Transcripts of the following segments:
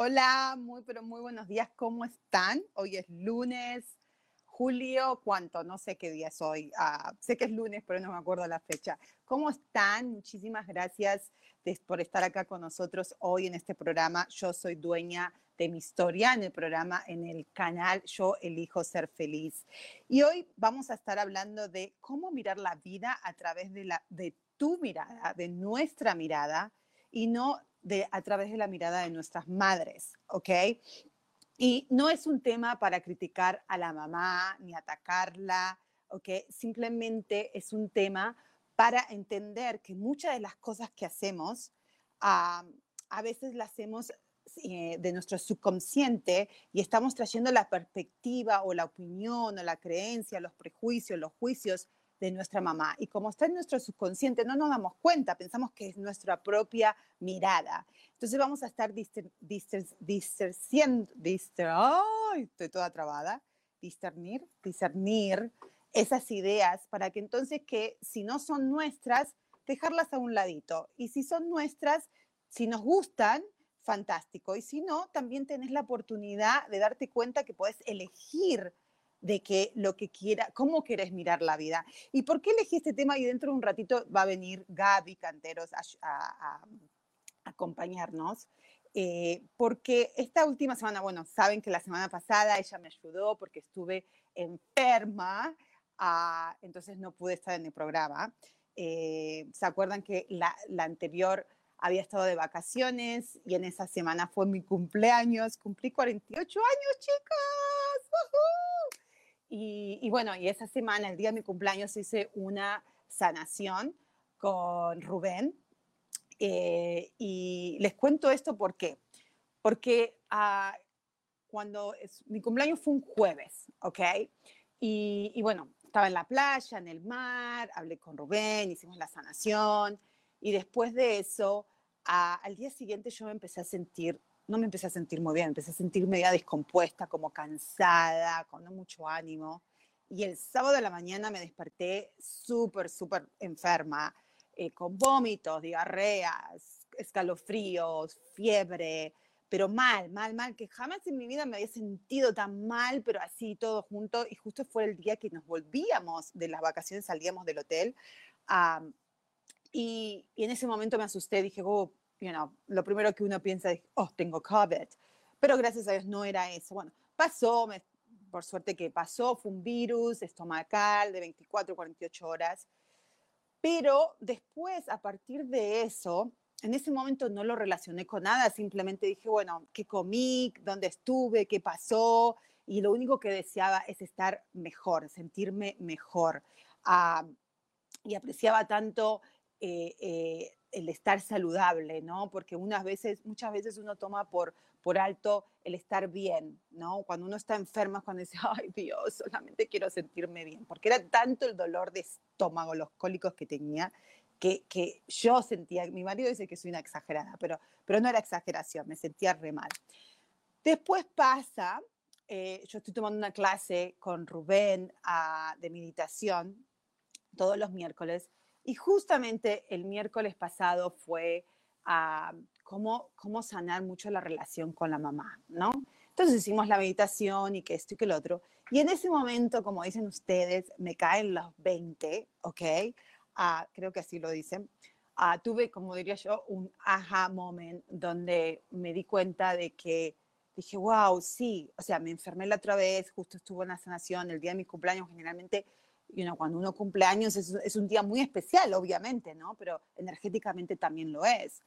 Hola, muy pero muy buenos días, ¿cómo están? Hoy es lunes, julio, ¿cuánto? No sé qué día es hoy. Ah, sé que es lunes, pero no me acuerdo la fecha. ¿Cómo están? Muchísimas gracias por estar acá con nosotros hoy en este programa. Yo soy dueña de mi historia en el programa, en el canal Yo Elijo Ser Feliz. Y hoy vamos a estar hablando de cómo mirar la vida a través de, tu mirada, de nuestra mirada, y no a través de la mirada de nuestras madres, ¿ok? Y no es un tema para criticar a la mamá ni atacarla, ¿ok? Simplemente es un tema para entender que muchas de las cosas que hacemos a veces las hacemos eh, de nuestro subconsciente y estamos trayendo la perspectiva o la opinión o la creencia, los prejuicios, los juicios de nuestra mamá. Y como está en nuestro subconsciente, no nos damos cuenta, pensamos que es nuestra propia mirada. Entonces vamos a estar discerniendo, estoy toda trabada, discernir, discernir esas ideas para que entonces que si no son nuestras, dejarlas a un ladito. Y si son nuestras, si nos gustan, fantástico. Y si no, también tenés la oportunidad de darte cuenta que puedes elegir de que lo que quiera, cómo quieres mirar la vida. ¿Y por qué elegí este tema? Y dentro de un ratito va a venir Gaby Canteros a, acompañarnos. Eh, porque esta última semana, bueno, saben que la semana pasada ella me ayudó porque estuve enferma, ah, entonces no pude estar en el programa. Eh, ¿Se acuerdan que la, anterior había estado de vacaciones y en esa semana fue mi cumpleaños? Cumplí 48 años, chicos. Y, bueno, y esa semana, el día de mi cumpleaños, hice una sanación con Rubén. Eh, y les cuento esto por qué. Porque ah, cuando mi cumpleaños fue un jueves, ¿ok? Y, y, bueno, estaba en la playa, en el mar, hablé con Rubén, hicimos la sanación. Y después de eso, al día siguiente yo me empecé a sentir no me empecé a sentir muy bien, empecé a sentir media descompuesta, como cansada, con no mucho ánimo. Y el sábado de la mañana me desperté súper, súper enferma, eh, con vómitos, diarreas, escalofríos, fiebre, pero mal, mal, mal, que jamás en mi vida me había sentido tan mal, pero así todo junto. Y justo fue el día que nos volvíamos de las vacaciones, salíamos del hotel. y, en ese momento me asusté, dije, oh, you know, lo primero que uno piensa es, oh, tengo COVID. Pero gracias a Dios no era eso. Bueno, pasó, por suerte que pasó, fue un virus estomacal de 24, 48 horas. Pero después, a partir de eso, en ese momento no lo relacioné con nada, simplemente dije, bueno, ¿qué comí? ¿Dónde estuve? ¿Qué pasó? Y lo único que deseaba es estar mejor, sentirme mejor. Ah, y apreciaba tanto eh, eh, el estar saludable, ¿no? Porque unas veces, muchas veces uno toma por, por alto el estar bien, ¿no? Cuando uno está enfermo, cuando dice, ay Dios, solamente quiero sentirme bien, porque era tanto el dolor de estómago, los cólicos que tenía, que, que yo sentía, mi marido dice que soy una exagerada, pero, pero no era exageración, me sentía re mal. Después pasa, eh, yo estoy tomando una clase con Rubén ah, de meditación todos los miércoles, y justamente el miércoles pasado fue a cómo, cómo sanar mucho la relación con la mamá, ¿no? Entonces hicimos la meditación y que esto y que el otro. Y en ese momento, como dicen ustedes, me caen los 20, ¿ok? Ah, creo que así lo dicen. ah, tuve, como diría yo, un aha moment donde me di cuenta de que dije, wow, sí, o sea, me enfermé la otra vez, justo estuvo en la sanación, el día de mi cumpleaños generalmente, you know, cuando uno cumple años es, es, un día muy especial, obviamente, ¿no? Pero energéticamente también lo es.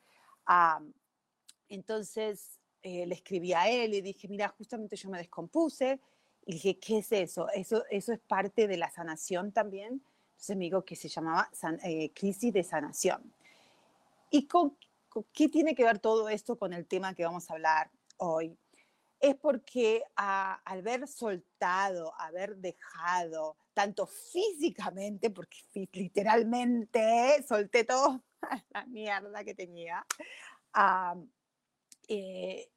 entonces eh, le escribí a él y dije, mira, justamente yo me descompuse, y dije, ¿qué es eso? Eso, eso es parte de la sanación también. Entonces me dijo que se llamaba eh, crisis de sanación. ¿Y con, qué tiene que ver todo esto con el tema que vamos a hablar hoy? Es porque al haber soltado, haber dejado, tanto físicamente, porque literalmente solté todo la mierda que tenía, eh,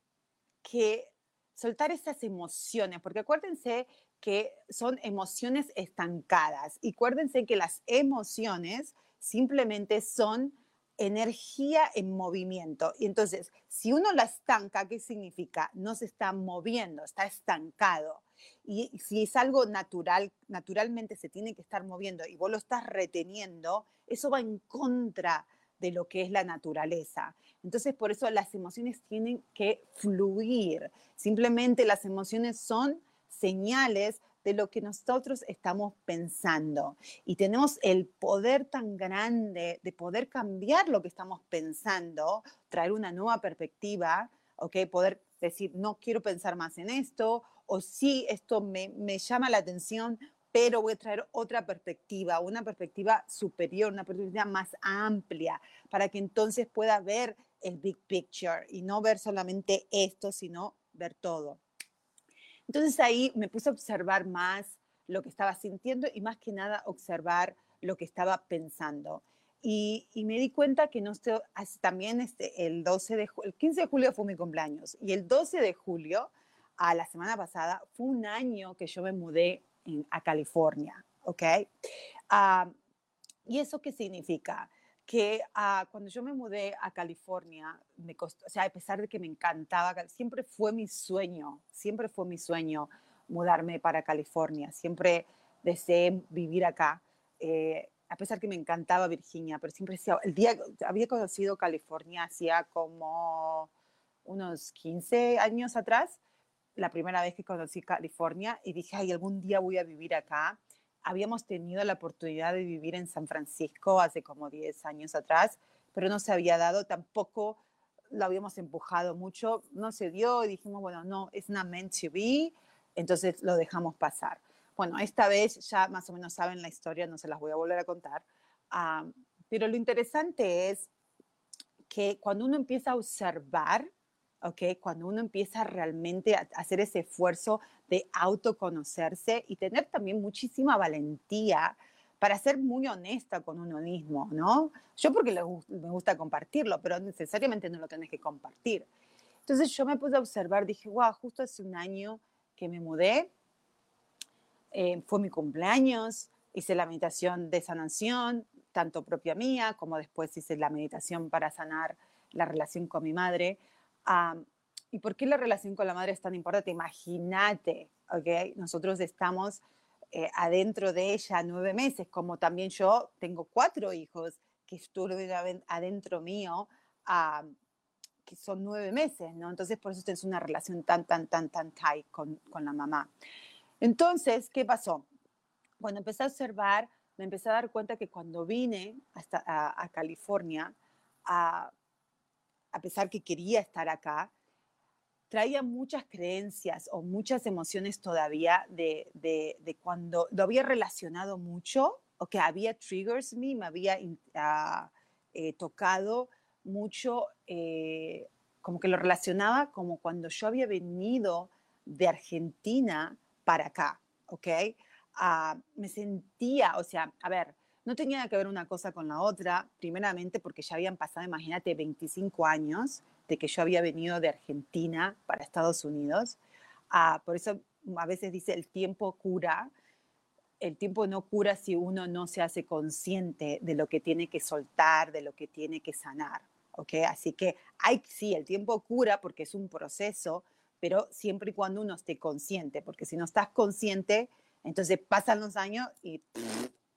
que soltar esas emociones, porque acuérdense que son emociones estancadas y acuérdense que las emociones simplemente son energía en movimiento. Y entonces, si uno la estanca, ¿qué significa? No se está moviendo, está estancado. Y si es algo natural, naturalmente se tiene que estar moviendo y vos lo estás reteniendo, eso va en contra de lo que es la naturaleza. Entonces, por eso las emociones tienen que fluir. Simplemente las emociones son señales de lo que nosotros estamos pensando. Y tenemos el poder tan grande de poder cambiar lo que estamos pensando, traer una nueva perspectiva, ¿ok? Poder decir, no quiero pensar más en esto, o sí, esto me, me llama la atención, pero voy a traer otra perspectiva, una perspectiva superior, una perspectiva más amplia, para que entonces pueda ver el big picture y no ver solamente esto, sino ver todo. Entonces ahí me puse a observar más lo que estaba sintiendo y más que nada observar lo que estaba pensando. Y, me di cuenta que no estoy, también este, el 12 de el 15 de julio fue mi cumpleaños y el 12 de julio, a la semana pasada, fue un año que yo me mudé a California, ¿ok? Ah, ¿Y eso qué significa? Que ah, cuando yo me mudé a California, me costó, o sea, a pesar de que me encantaba, siempre fue mi sueño, siempre fue mi sueño mudarme para California, siempre deseé vivir acá, eh, a pesar que me encantaba Virginia, pero siempre decía, el día, había conocido California hacía como unos 15 años atrás, la primera vez que conocí California y dije, ay, algún día voy a vivir acá habíamos tenido la oportunidad de vivir en San Francisco hace como 10 años atrás, pero no se había dado, tampoco lo habíamos empujado mucho, no se dio y dijimos, bueno, no, es una meant to be, entonces lo dejamos pasar. Bueno, esta vez ya más o menos saben la historia, no se las voy a volver a contar, pero lo interesante es que cuando uno empieza a observar, ¿ok? Cuando uno empieza realmente a hacer ese esfuerzo de autoconocerse y tener también muchísima valentía para ser muy honesta con uno mismo, ¿no? Yo porque me gusta compartirlo, pero necesariamente no lo tenés que compartir. Entonces yo me puse a observar, dije, wow, justo hace un año que me mudé, eh, fue mi cumpleaños, hice la meditación de sanación, tanto propia mía como después hice la meditación para sanar la relación con mi madre. ¿Y por qué la relación con la madre es tan importante? Imagínate, ¿ok? Nosotros estamos eh, adentro de ella nueve meses, como también yo tengo cuatro hijos que estuvieron adentro mío, que son nueve meses, ¿no? Entonces, por eso es una relación tan, tan, tan, tan tight con, con la mamá. Entonces, ¿qué pasó? Cuando empecé a observar, me empecé a dar cuenta que cuando vine hasta a, California, a, a pesar que quería estar acá, traía muchas creencias o muchas emociones todavía de, de, cuando lo había relacionado mucho o que había triggers me, me había ah, eh, tocado mucho, eh, como que lo relacionaba como cuando yo había venido de Argentina para acá, ¿ok? Ah, me sentía, o sea, a ver, no tenía que ver una cosa con la otra, primeramente porque ya habían pasado, imagínate, 25 años de que yo había venido de Argentina para Estados Unidos. Ah, por eso a veces dice el tiempo cura. El tiempo no cura si uno no se hace consciente de lo que tiene que soltar, de lo que tiene que sanar. ¿okay? Así que hay, sí, el tiempo cura porque es un proceso, pero siempre y cuando uno esté consciente, porque si no estás consciente, entonces pasan los años y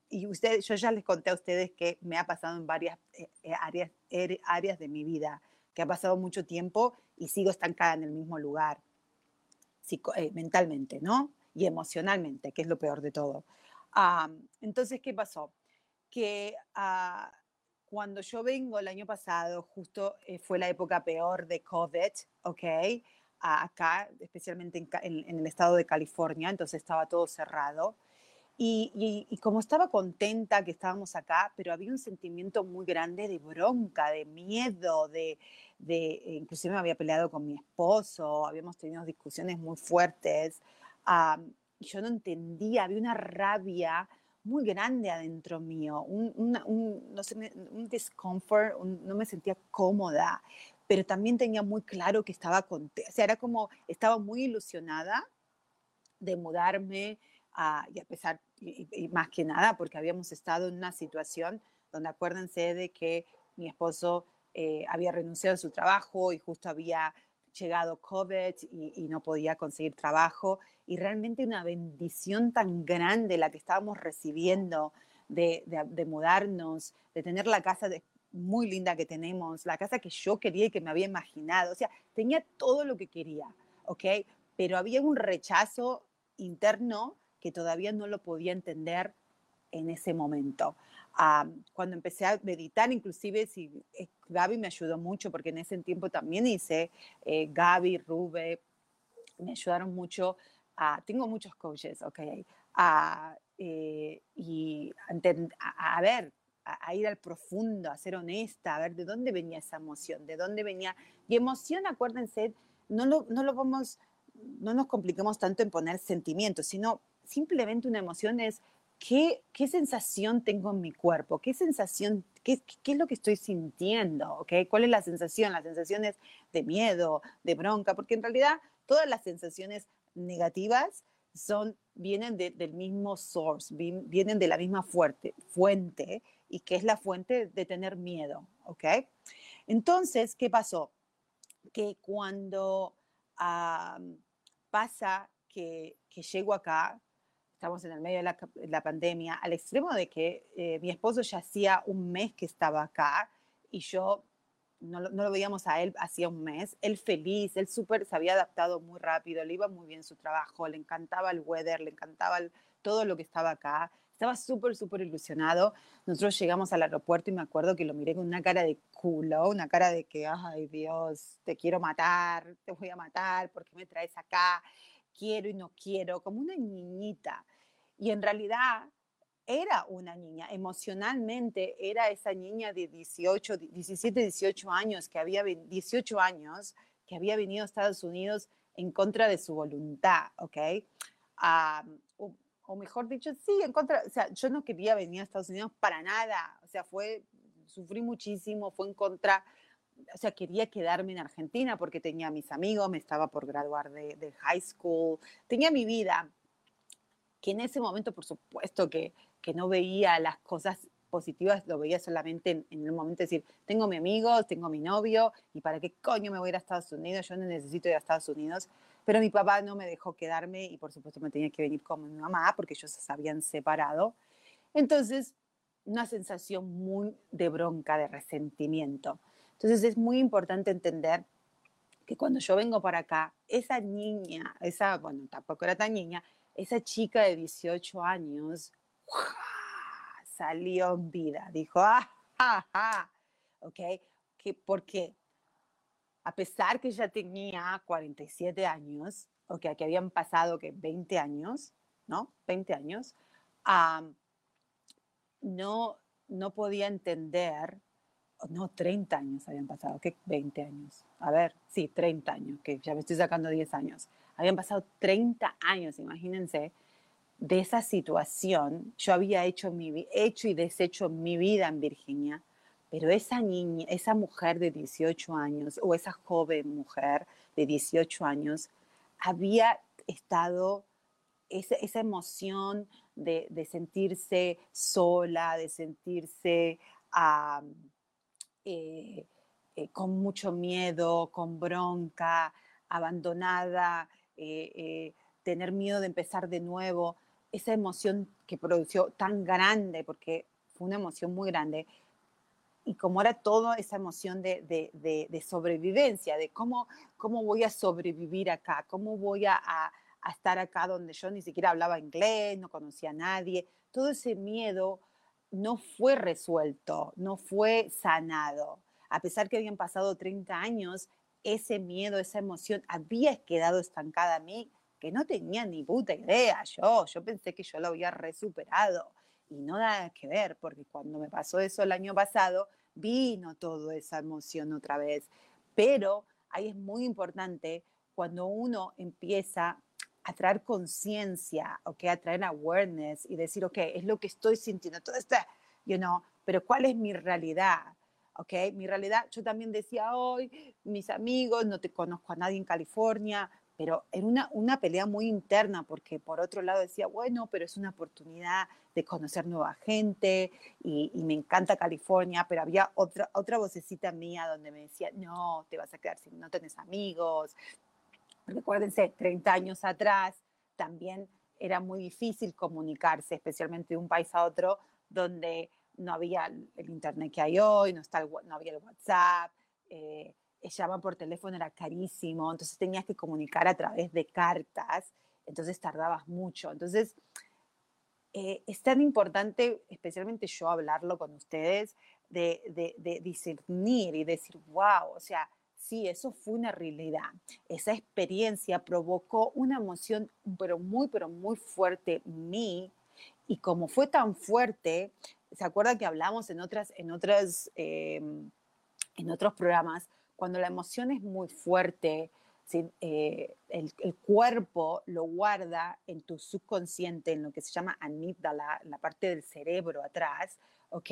y usted, yo ya les conté a ustedes que me ha pasado en varias eh, eh, áreas, er, áreas de mi vida, que ha pasado mucho tiempo y sigo estancada en el mismo lugar, mentalmente, ¿no? Y emocionalmente, que es lo peor de todo. entonces, ¿qué pasó? Que ah, cuando yo vengo el año pasado, justo fue la época peor de COVID, ¿ok? acá, especialmente en, el estado de California, entonces estaba todo cerrado. Y, como estaba contenta que estábamos acá, pero había un sentimiento muy grande de bronca, de miedo, de, de inclusive me había peleado con mi esposo, habíamos tenido discusiones muy fuertes, y yo no entendía, había una rabia muy grande adentro mío, un, no sé, un discomfort, no me sentía cómoda, pero también tenía muy claro que estaba contenta, o sea, era como, estaba muy ilusionada de mudarme, y a pesar, y, más que nada, porque habíamos estado en una situación donde acuérdense de que mi esposo eh, había renunciado a su trabajo y justo había llegado COVID y, no podía conseguir trabajo. Y realmente una bendición tan grande la que estábamos recibiendo de, mudarnos, de tener la casa muy linda que tenemos, la casa que yo quería y que me había imaginado. O sea, tenía todo lo que quería, ¿ok? Pero había un rechazo interno que todavía no lo podía entender en ese momento. cuando empecé a meditar, inclusive si eh, Gaby me ayudó mucho porque en ese tiempo también hice, eh, Gaby, Rube, me ayudaron mucho. tengo muchos coaches, ¿ok? Eh, y a, a, ver, a, ir al profundo, a ser honesta, a ver de dónde venía esa emoción, de dónde venía. Y emoción, acuérdense, no lo, no lo vamos, no nos compliquemos tanto en poner sentimientos, sino simplemente una emoción es qué, qué sensación tengo en mi cuerpo, qué sensación, qué, qué es lo que estoy sintiendo, ¿okay? ¿Cuál es la sensación? Las sensaciones de miedo, de bronca, porque en realidad todas las sensaciones negativas son, vienen del mismo source, vienen de la misma fuerte, fuente y que es la fuente de tener miedo, ¿ok? Entonces, ¿qué pasó? Que cuando pasa que, que, llego acá, estamos en el medio de la, pandemia, al extremo de que eh, mi esposo ya hacía un mes que estaba acá y yo no, no, lo veíamos a él hacía un mes, él feliz, él súper se había adaptado muy rápido, le iba muy bien su trabajo, le encantaba el weather, le encantaba todo lo que estaba acá, estaba súper, súper ilusionado. Nosotros llegamos al aeropuerto y me acuerdo que lo miré con una cara de culo, una cara de que, ay Dios, te quiero matar, te voy a matar, ¿por qué me traes acá? Quiero y no quiero, como una niñita. Y en realidad era una niña, emocionalmente era esa niña de 18, 17, 18 años que había 18 años que había venido a Estados Unidos en contra de su voluntad, ¿ok? o mejor dicho, sí, en contra, o sea, yo no quería venir a Estados Unidos para nada, o sea, fue, sufrí muchísimo, fue en contra, o sea, quería quedarme en Argentina porque tenía mis amigos, me estaba por graduar de, de high school, tenía mi vida, que en ese momento, por supuesto, que, que no veía las cosas positivas, lo veía solamente en, en, el momento de decir, tengo mi amigo, tengo mi novio, y para qué coño me voy a ir a Estados Unidos, yo no necesito ir a Estados Unidos. Pero mi papá no me dejó quedarme y por supuesto me tenía que venir con mi mamá porque ellos se habían separado. Entonces, una sensación muy de bronca, de resentimiento. Entonces es muy importante entender que cuando yo vengo para acá, esa niña, esa, bueno, tampoco era tan niña, esa chica de 18 años salió en vida, dijo, ah, ah, ah, ¿ok? ¿Qué, ¿Por qué? a pesar que ya tenía 47 años, o que, habían pasado que 20 años, ¿no? 20 años, no, no podía entender, no, 30 años habían pasado, que 20 años, a ver, sí, 30 años, que ya me estoy sacando 10 años, habían pasado 30 años, imagínense, de esa situación, yo había hecho, mi, hecho y deshecho mi vida en Virginia, pero esa niña, esa mujer de 18 años o esa joven mujer de 18 años había estado esa, esa emoción de, de, sentirse sola, de sentirse eh, eh, con mucho miedo, con bronca, abandonada, eh, tener miedo de empezar de nuevo. esa emoción que produjo tan grande, porque fue una emoción muy grande, y como era toda esa emoción de, de, de, sobrevivencia, de cómo, cómo voy a sobrevivir acá, cómo voy a, a, estar acá donde yo ni siquiera hablaba inglés, no conocía a nadie, todo ese miedo no fue resuelto, no fue sanado. A pesar que habían pasado 30 años, ese miedo, esa emoción había quedado estancada a mí, que no tenía ni puta idea yo, yo pensé que yo lo había resuperado y no nada que ver, porque cuando me pasó eso el año pasado, vino toda esa emoción otra vez. Pero ahí es muy importante cuando uno empieza a traer conciencia, ¿ok? A traer awareness y decir, ok, es lo que estoy sintiendo, todo está, you know, pero ¿cuál es mi realidad? ¿Ok? Mi realidad, yo también decía hoy, mis amigos, no te conozco a nadie en California, pero era una, una pelea muy interna porque por otro lado decía, bueno, pero es una oportunidad de conocer nueva gente y, me encanta California, pero había otra, otra vocecita mía donde me decía, no, te vas a quedar sin, no tenés amigos. Recuérdense, 30 años atrás también era muy difícil comunicarse, especialmente de un país a otro, donde no había el internet que hay hoy, no, está no había el WhatsApp. Eh, llamar por teléfono era carísimo, entonces tenías que comunicar a través de cartas, entonces tardabas mucho. Entonces, eh, es tan importante, especialmente yo hablarlo con ustedes, de, de, discernir y decir, wow, o sea, sí, eso fue una realidad. Esa experiencia provocó una emoción, pero muy, pero muy fuerte mí. Y como fue tan fuerte, ¿se acuerdan que hablamos en, otras, en, otras, em, en otros programas cuando la emoción es muy fuerte, eh, el, cuerpo lo guarda en tu subconsciente, en lo que se llama amígdala, la parte del cerebro atrás, ¿ok?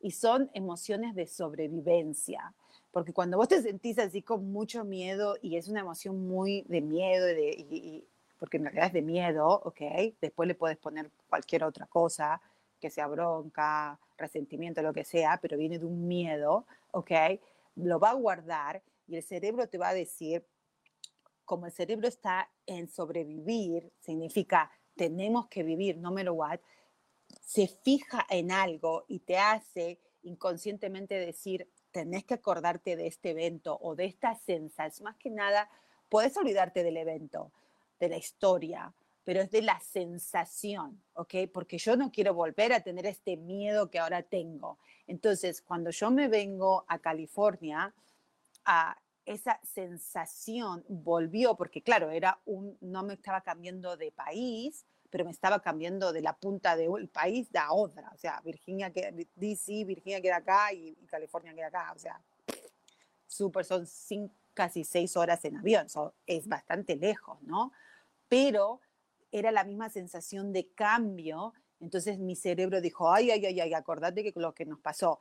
Y son emociones de sobrevivencia. Porque cuando vos te sentís así con mucho miedo y es una emoción muy de miedo, de, porque en realidad es de miedo, ¿ok? Después le puedes poner cualquier otra cosa, que sea bronca, resentimiento, lo que sea, pero viene de un miedo, ¿ok? lo va a guardar y el cerebro te va a decir, como el cerebro está en sobrevivir, significa tenemos que vivir, no me lo what, se fija en algo y te hace inconscientemente decir, tenés que acordarte de este evento o de esta sensación. Más que nada, puedes olvidarte del evento, de la historia, pero es de la sensación, ¿ok? Porque yo no quiero volver a tener este miedo que ahora tengo. Entonces, cuando yo me vengo a California, a esa sensación volvió, porque claro, era un, no me estaba cambiando de país, pero me estaba cambiando de la punta del país a otra. O sea, Virginia, que, DC, Virginia queda acá y, California queda acá. O sea, súper, son casi seis horas en avión, es bastante lejos, ¿no? Pero era la misma sensación de cambio. Entonces mi cerebro dijo, ay, ay, ay, ay, acordate que lo que nos pasó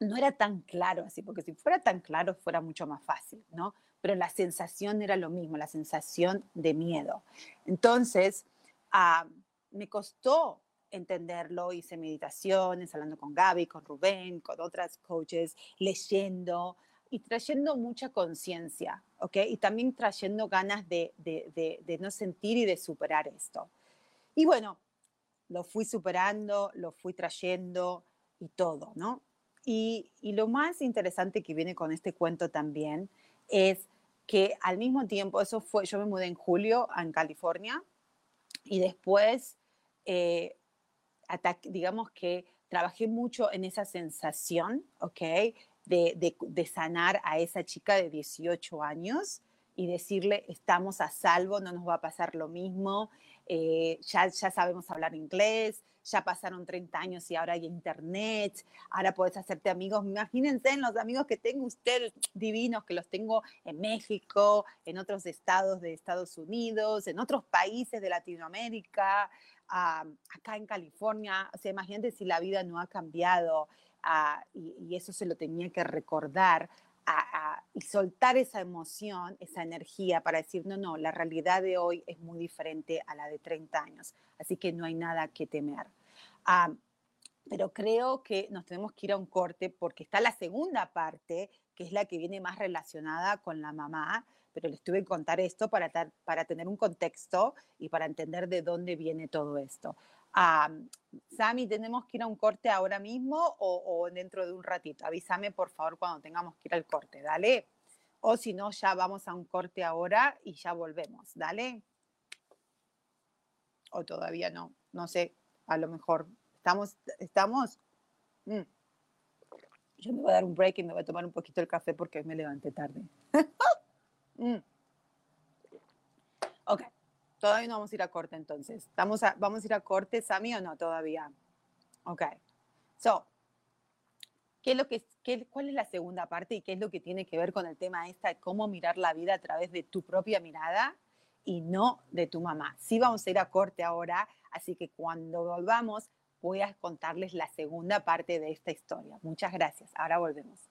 no era tan claro así, porque si fuera tan claro fuera mucho más fácil, ¿no? Pero la sensación era lo mismo, la sensación de miedo. Entonces, ah, me costó entenderlo, hice meditaciones, hablando con Gaby, con Rubén, con otras coaches, leyendo, y trayendo mucha conciencia, ¿ok? Y también trayendo ganas de, de, de, no sentir y de superar esto. Y bueno, lo fui superando, lo fui trayendo y todo, ¿no? Y, y, lo más interesante que viene con este cuento también es que al mismo tiempo, eso fue, yo me mudé en julio en California y después, eh, digamos que trabajé mucho en esa sensación, ¿ok? de, sanar a esa chica de 18 años y decirle, estamos a salvo, no nos va a pasar lo mismo, eh, ya, ya sabemos hablar inglés, ya pasaron 30 años y ahora hay internet, ahora puedes hacerte amigos. Imagínense en los amigos que tengo ustedes divinos, que los tengo en México, en otros estados de Estados Unidos, en otros países de Latinoamérica, acá en California. O sea, imagínense si la vida no ha cambiado y, eso se lo tenía que recordar y soltar esa emoción, esa energía para decir, no, no, la realidad de hoy es muy diferente a la de 30 años, así que no hay nada que temer. pero creo que nos tenemos que ir a un corte porque está la segunda parte, que es la que viene más relacionada con la mamá, pero les tuve que contar esto para, para tener un contexto y para entender de dónde viene todo esto. Um, Sami, ¿tenemos que ir a un corte ahora mismo o, dentro de un ratito? Avísame por favor cuando tengamos que ir al corte, dale. O si no, ya vamos a un corte ahora y ya volvemos, dale. O todavía no, no sé, a lo mejor estamos, estamos. Mm. Yo me voy a dar un break y me voy a tomar un poquito el café porque me levanté tarde. mm. Todavía no vamos a ir a corte entonces. ¿Vamos a, vamos a ir a corte, Sami, o no todavía? Ok. So, ¿qué es lo que, qué, ¿cuál es la segunda parte y qué es lo que tiene que ver con el tema esta de cómo mirar la vida a través de tu propia mirada y no de tu mamá? Sí vamos a ir a corte ahora, así que cuando volvamos voy a contarles la segunda parte de esta historia. Muchas gracias. Ahora volvemos.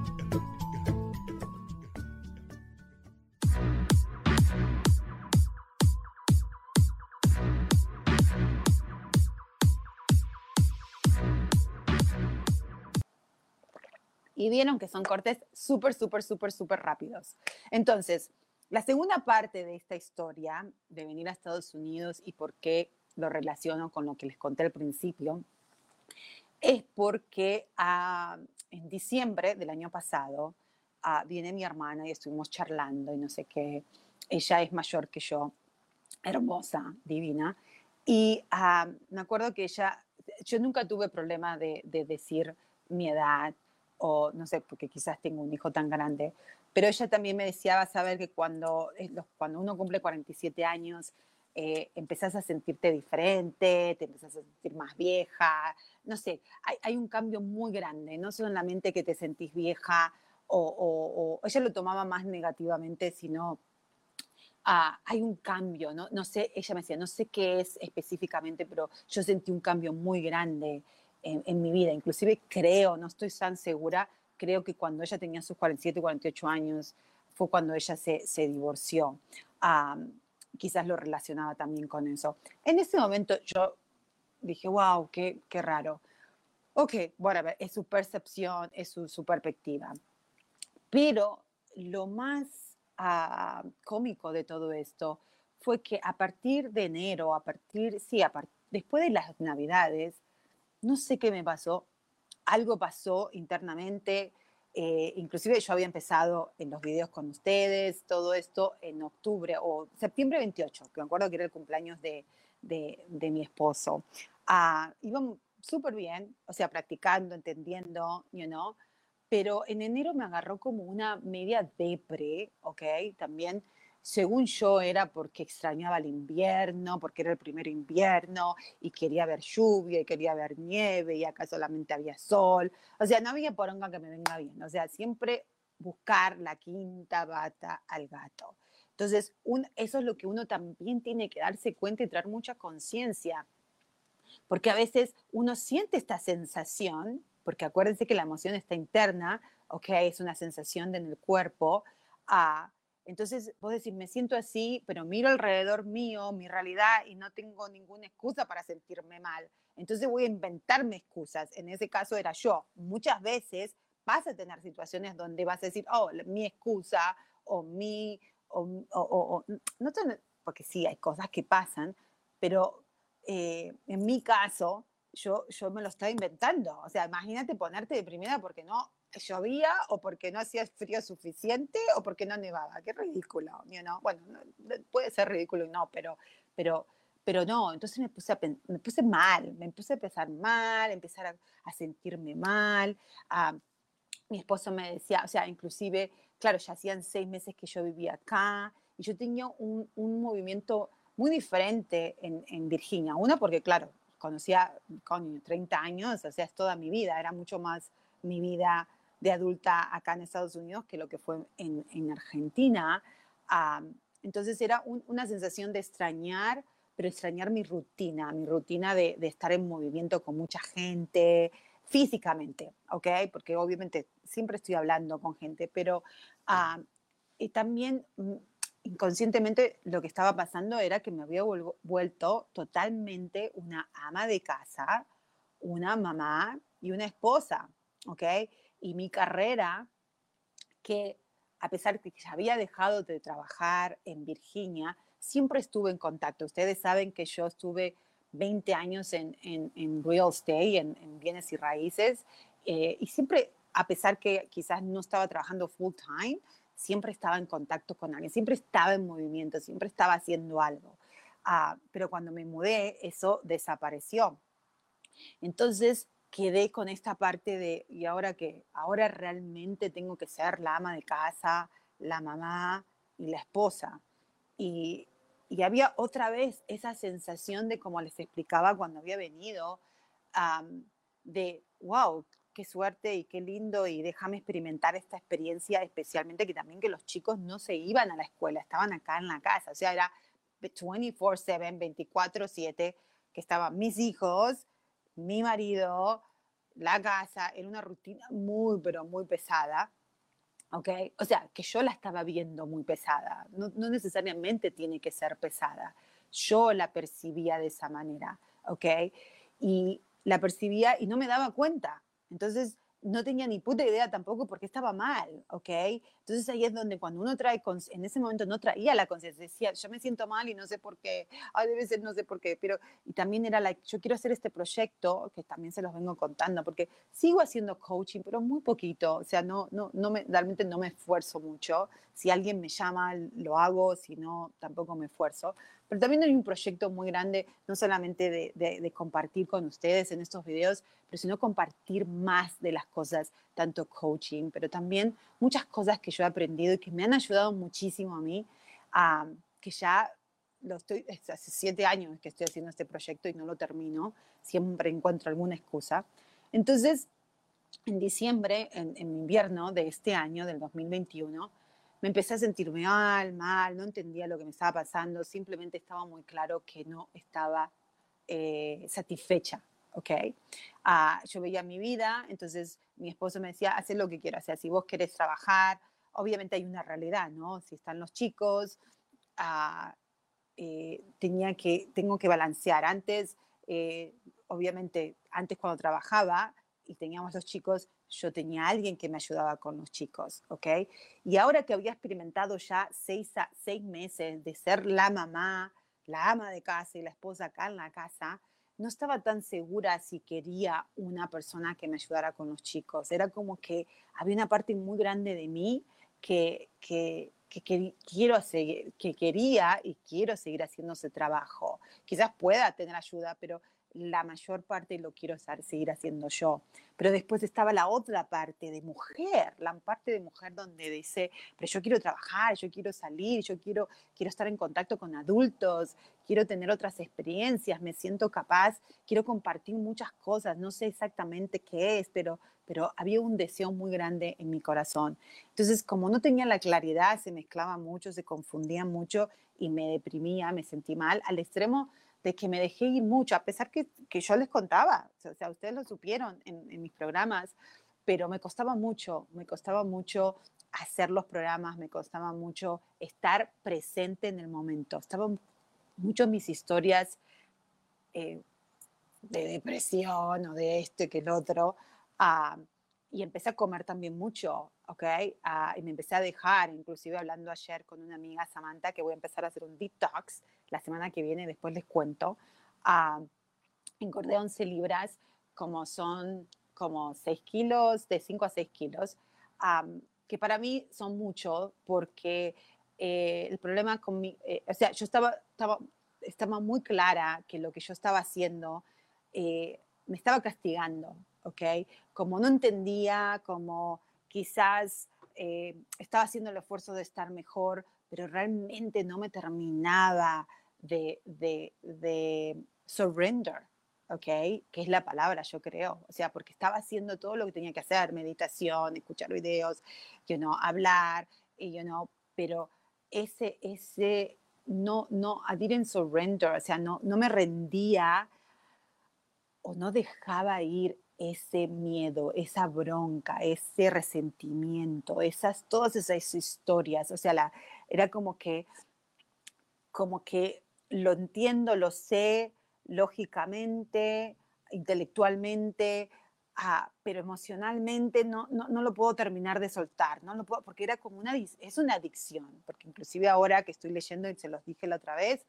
Y vieron que son cortes súper, súper, súper, súper rápidos. Entonces, la segunda parte de esta historia de venir a Estados Unidos y por qué lo relaciono con lo que les conté al principio, es porque ah, en diciembre del año pasado ah, viene mi hermana y estuvimos charlando y no sé qué. Ella es mayor que yo, hermosa, divina. Y ah, me acuerdo que ella, yo nunca tuve problema de, de decir mi edad, o no sé, porque quizás tengo un hijo tan grande, pero ella también me decía, vas a ver que cuando, eh, cuando uno cumple 47 años, eh, empezás a sentirte diferente, te empezás a sentir más vieja, no sé, hay, hay un cambio muy grande, no solamente que te sentís vieja o, o, ella lo tomaba más negativamente, sino ah, hay un cambio, ¿no? no sé, ella me decía, no sé qué es específicamente, pero yo sentí un cambio muy grande en, mi vida. Inclusive creo, no estoy tan segura, creo que cuando ella tenía sus 47, 48 años fue cuando ella se, se divorció. quizás lo relacionaba también con eso. En ese momento yo dije, wow, qué, qué raro. Ok, bueno, es su percepción, es su, su perspectiva. Pero lo más ah, cómico de todo esto fue que a partir de enero, a partir, sí, a después de las navidades, no sé qué me pasó, algo pasó internamente, eh, inclusive yo había empezado en los videos con ustedes, todo esto en octubre o septiembre 28, que me acuerdo que era el cumpleaños de, de, mi esposo. Ah, súper bien, o sea, practicando, entendiendo, you know, pero en enero me agarró como una media depre, ¿ok? También, según yo, era porque extrañaba el invierno, porque era el primer invierno y quería ver lluvia y quería ver nieve y acá solamente había sol. O sea, no había poronga que me venga bien. O sea, siempre buscar la quinta bata al gato. Entonces, eso es lo que uno también tiene que darse cuenta y traer mucha conciencia. Porque a veces uno siente esta sensación, porque acuérdense que la emoción está interna, ok, es una sensación en el cuerpo. Ah, entonces, vos decís, me siento así, pero miro alrededor mío, mi realidad, y no tengo ninguna excusa para sentirme mal. Entonces voy a inventarme excusas. En ese caso era yo. Muchas veces vas a tener situaciones donde vas a decir, oh, mi excusa o mi, o, o, no porque sí, hay cosas que pasan, pero eh, en mi caso, yo, yo me lo estaba inventando. O sea, imagínate ponerte deprimida porque no llovía o porque no hacía frío suficiente o porque no nevaba. Qué ridículo, ¿no? Bueno, puede ser ridículo y no, pero, pero, pero no. Entonces me puse, a, me puse mal, me puse a pensar mal, empezar a, a sentirme mal. a mi esposo me decía, o sea, inclusive, claro, ya hacían seis meses que yo vivía acá y yo tenía un, un movimiento muy diferente en, en Virginia. Una porque, claro, conocía con 30 años, o sea, es toda mi vida, era mucho más mi vida de adulta acá en Estados Unidos que lo que fue en, en Argentina. entonces era una sensación de extrañar, pero extrañar mi rutina, mi rutina de, de, estar en movimiento con mucha gente, físicamente, ¿ok? Porque obviamente siempre estoy hablando con gente, pero y también mm, inconscientemente lo que estaba pasando era que me había vuelto totalmente una ama de casa, una mamá y una esposa, ¿ok? Y mi carrera, que a pesar de que ya había dejado de trabajar en Virginia, siempre estuve en contacto. Ustedes saben que yo estuve 20 años en, en, real estate, en, bienes y raíces, eh, y siempre, a pesar que quizás no estaba trabajando full time, siempre estaba en contacto con alguien, siempre estaba en movimiento, siempre estaba haciendo algo. Ah, pero cuando me mudé, eso desapareció. Entonces quedé con esta parte de, ¿y ahora qué? Ahora realmente tengo que ser la ama de casa, la mamá y la esposa. Y, y había otra vez esa sensación de, como les explicaba cuando había venido, de, wow, qué suerte y qué lindo y déjame experimentar esta experiencia, especialmente que también que los chicos no se iban a la escuela, estaban acá en la casa, o sea, era 24/7, 24/7, que estaban mis hijos, mi marido, la casa, era una rutina muy, pero muy pesada. ¿ok? O sea, que yo la estaba viendo muy pesada, no, no, necesariamente tiene que ser pesada, yo la percibía de esa manera, ¿ok? Y la percibía y no me daba cuenta, entonces, no tenía ni puta idea tampoco porque estaba mal, ¿ok? Entonces ahí es donde cuando uno trae, en ese momento no traía la conciencia, decía, yo me siento mal y no sé por qué, ay, debe ser no sé por qué, pero, y también era like, yo quiero hacer este proyecto, que también se los vengo contando, porque sigo haciendo coaching, pero muy poquito, o sea, no, no, no me, realmente no me esfuerzo mucho, si alguien me llama, lo hago, si no, tampoco me esfuerzo, pero también hay un proyecto muy grande, no solamente de, de, compartir con ustedes en estos videos, pero sino compartir más de las cosas, tanto coaching, pero también muchas cosas que yo he aprendido y que me han ayudado muchísimo a mí, que ya lo estoy, hace siete años que estoy haciendo este proyecto y no lo termino, siempre encuentro alguna excusa. Entonces, en diciembre, en, en invierno de este año, del 2021, me empecé a sentir mal, mal, no entendía lo que me estaba pasando, simplemente estaba muy claro que no estaba eh, satisfecha, ¿ok? Ah, yo veía mi vida, entonces mi esposo me decía, haz lo que quieras, o sea, si vos querés trabajar, obviamente hay una realidad, ¿no? Si están los chicos, ah, eh, tenía que, tengo que balancear. Antes eh, obviamente, antes cuando trabajaba y teníamos los chicos, yo tenía alguien que me ayudaba con los chicos, ¿ok? Y ahora que había experimentado ya seis, seis meses de ser la mamá, la ama de casa y la esposa acá en la casa, no estaba tan segura si quería una persona que me ayudara con los chicos. Era como que había una parte muy grande de mí que, que, quiero seguir, que quería y quiero seguir haciendo ese trabajo. Quizás pueda tener ayuda, pero la mayor parte lo quiero seguir haciendo yo. Pero después estaba la otra parte de mujer, la parte de mujer donde dice, pero yo quiero trabajar, yo quiero salir, yo quiero, quiero estar en contacto con adultos, quiero tener otras experiencias, me siento capaz, quiero compartir muchas cosas, no sé exactamente qué es, pero, pero había un deseo muy grande en mi corazón. Entonces, como no tenía la claridad, se mezclaba mucho, se confundía mucho y me deprimía, me sentí mal, al extremo de que me dejé ir mucho, a pesar que, que yo les contaba, o sea, ustedes lo supieron en, mis programas, pero me costaba mucho, me costaba mucho hacer los programas, me costaba mucho estar presente en el momento. Estaban mucho mis historias eh, de depresión o de este que el otro, uh, y empecé a comer también mucho, ¿ok? Uh, y me empecé a dejar, inclusive hablando ayer con una amiga, Samantha, que voy a empezar a hacer un detox la semana que viene, después les cuento. Uh, engordé 11 libras, como son como 6 kilos, de 5 a 6 kilos, um, que para mí son mucho porque eh, el problema con mi, eh, o sea, yo estaba, estaba, estaba muy clara que lo que yo estaba haciendo eh, me estaba castigando, ¿ok? Como no entendía, como quizás eh, estaba haciendo el esfuerzo de estar mejor, pero realmente no me terminaba de, de, de surrender, ¿ok? Que es la palabra, yo creo. O sea, porque estaba haciendo todo lo que tenía que hacer, meditación, escuchar videos, you know, hablar, you know, pero ese, ese, no, no, I didn't surrender, o sea, no, no me rendía o no dejaba ir ese miedo, esa bronca, ese resentimiento, esas, todas esas historias, o sea, la, era como que, como que lo entiendo, lo sé lógicamente, intelectualmente, ah, pero emocionalmente no, no, no, lo puedo terminar de soltar, no lo puedo, porque era como una, es una adicción, porque inclusive ahora que estoy leyendo, y se los dije la otra vez,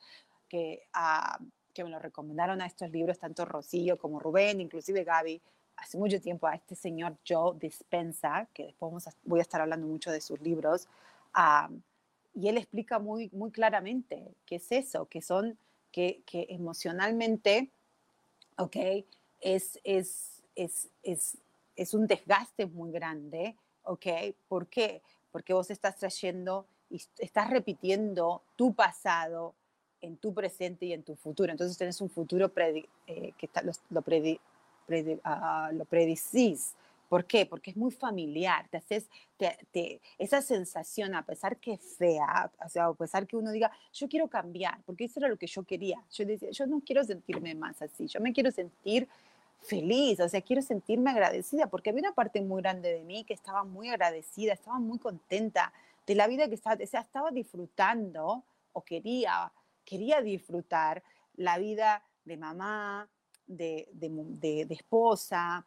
que, ah, que me lo recomendaron a estos libros, tanto Rocío como Rubén, inclusive Gaby, hace mucho tiempo a este señor Joe Dispensa, que después a, voy a estar hablando mucho de sus libros, ah, y él explica muy, muy claramente qué es eso, que son, que, que emocionalmente, ok, es, es, es, es, es un desgaste muy grande, ok, ¿por qué? Porque vos estás trayendo y estás repitiendo tu pasado en tu presente y en tu futuro. Entonces tenés un futuro eh, que está, lo, lo, predi, predi, uh, lo predicís. ¿Por qué? Porque es muy familiar, te haces, te, te, esa sensación, a pesar que es fea, o sea, a pesar que uno diga, yo quiero cambiar, porque eso era lo que yo quería. Yo decía, yo no quiero sentirme más así, yo me quiero sentir feliz, o sea, quiero sentirme agradecida, porque había una parte muy grande de mí que estaba muy agradecida, estaba muy contenta de la vida que estaba, o sea, estaba disfrutando o quería, quería disfrutar la vida de mamá, de, de, de, de esposa,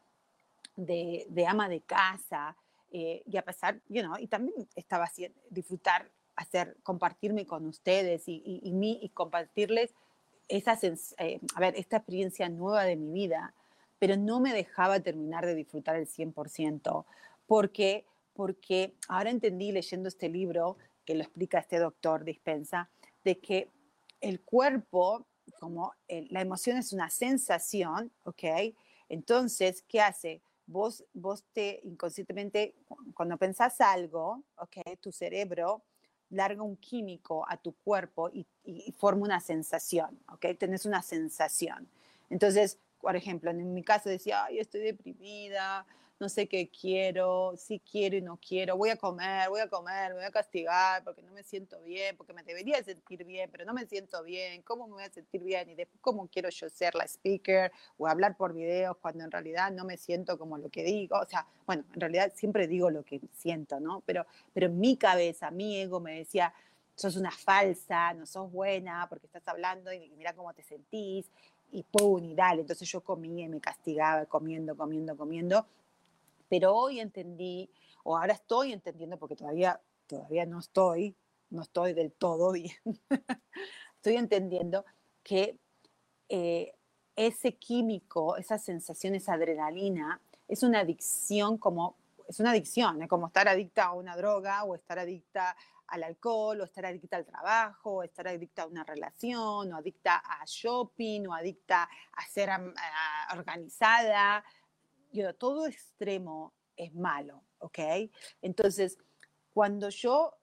de, de, ama de casa, eh, y a pesar, you know, y también estaba haciendo, disfrutar, hacer, compartirme con ustedes y, y, y, mí, y compartirles esa, eh, a ver, esta experiencia nueva de mi vida, pero no me dejaba terminar de disfrutar el 100%, porque, porque ahora entendí leyendo este libro, que lo explica este doctor Dispensa, de que el cuerpo, como el, la emoción es una sensación, ¿ok? Entonces, ¿qué hace? Vos, vos te inconscientemente, cuando pensás algo, ¿ok? Tu cerebro larga un químico a tu cuerpo y forma una sensación, ¿ok? Tenés una sensación. Entonces, por ejemplo, en mi caso decía, ay, estoy deprimida, no sé qué quiero, si quiero y no quiero, voy a comer, voy a comer, me voy a castigar porque no me siento bien, porque me debería sentir bien, pero no me siento bien, ¿cómo me voy a sentir bien? Y después, ¿cómo quiero yo ser la speaker o hablar por videos cuando en realidad no me siento como lo que digo? O sea, bueno, en realidad siempre digo lo que siento, ¿no? Pero, pero en mi cabeza, mi ego me decía, sos una falsa, no sos buena porque estás hablando y mira cómo te sentís. y pum, y dale. Entonces yo comía y me castigaba comiendo, comiendo, comiendo. Pero hoy entendí, o ahora estoy entendiendo, porque todavía, todavía no estoy, no estoy del todo bien, estoy entendiendo que eh, ese químico, esa sensación, esa adrenalina, es una adicción como, es una adicción, como estar adicta a una droga o estar adicta al alcohol, o estar adicta al trabajo, o estar adicta a una relación, o adicta a shopping, o adicta a ser organizada. Todo extremo es malo, ¿ok? Entonces, cuando yo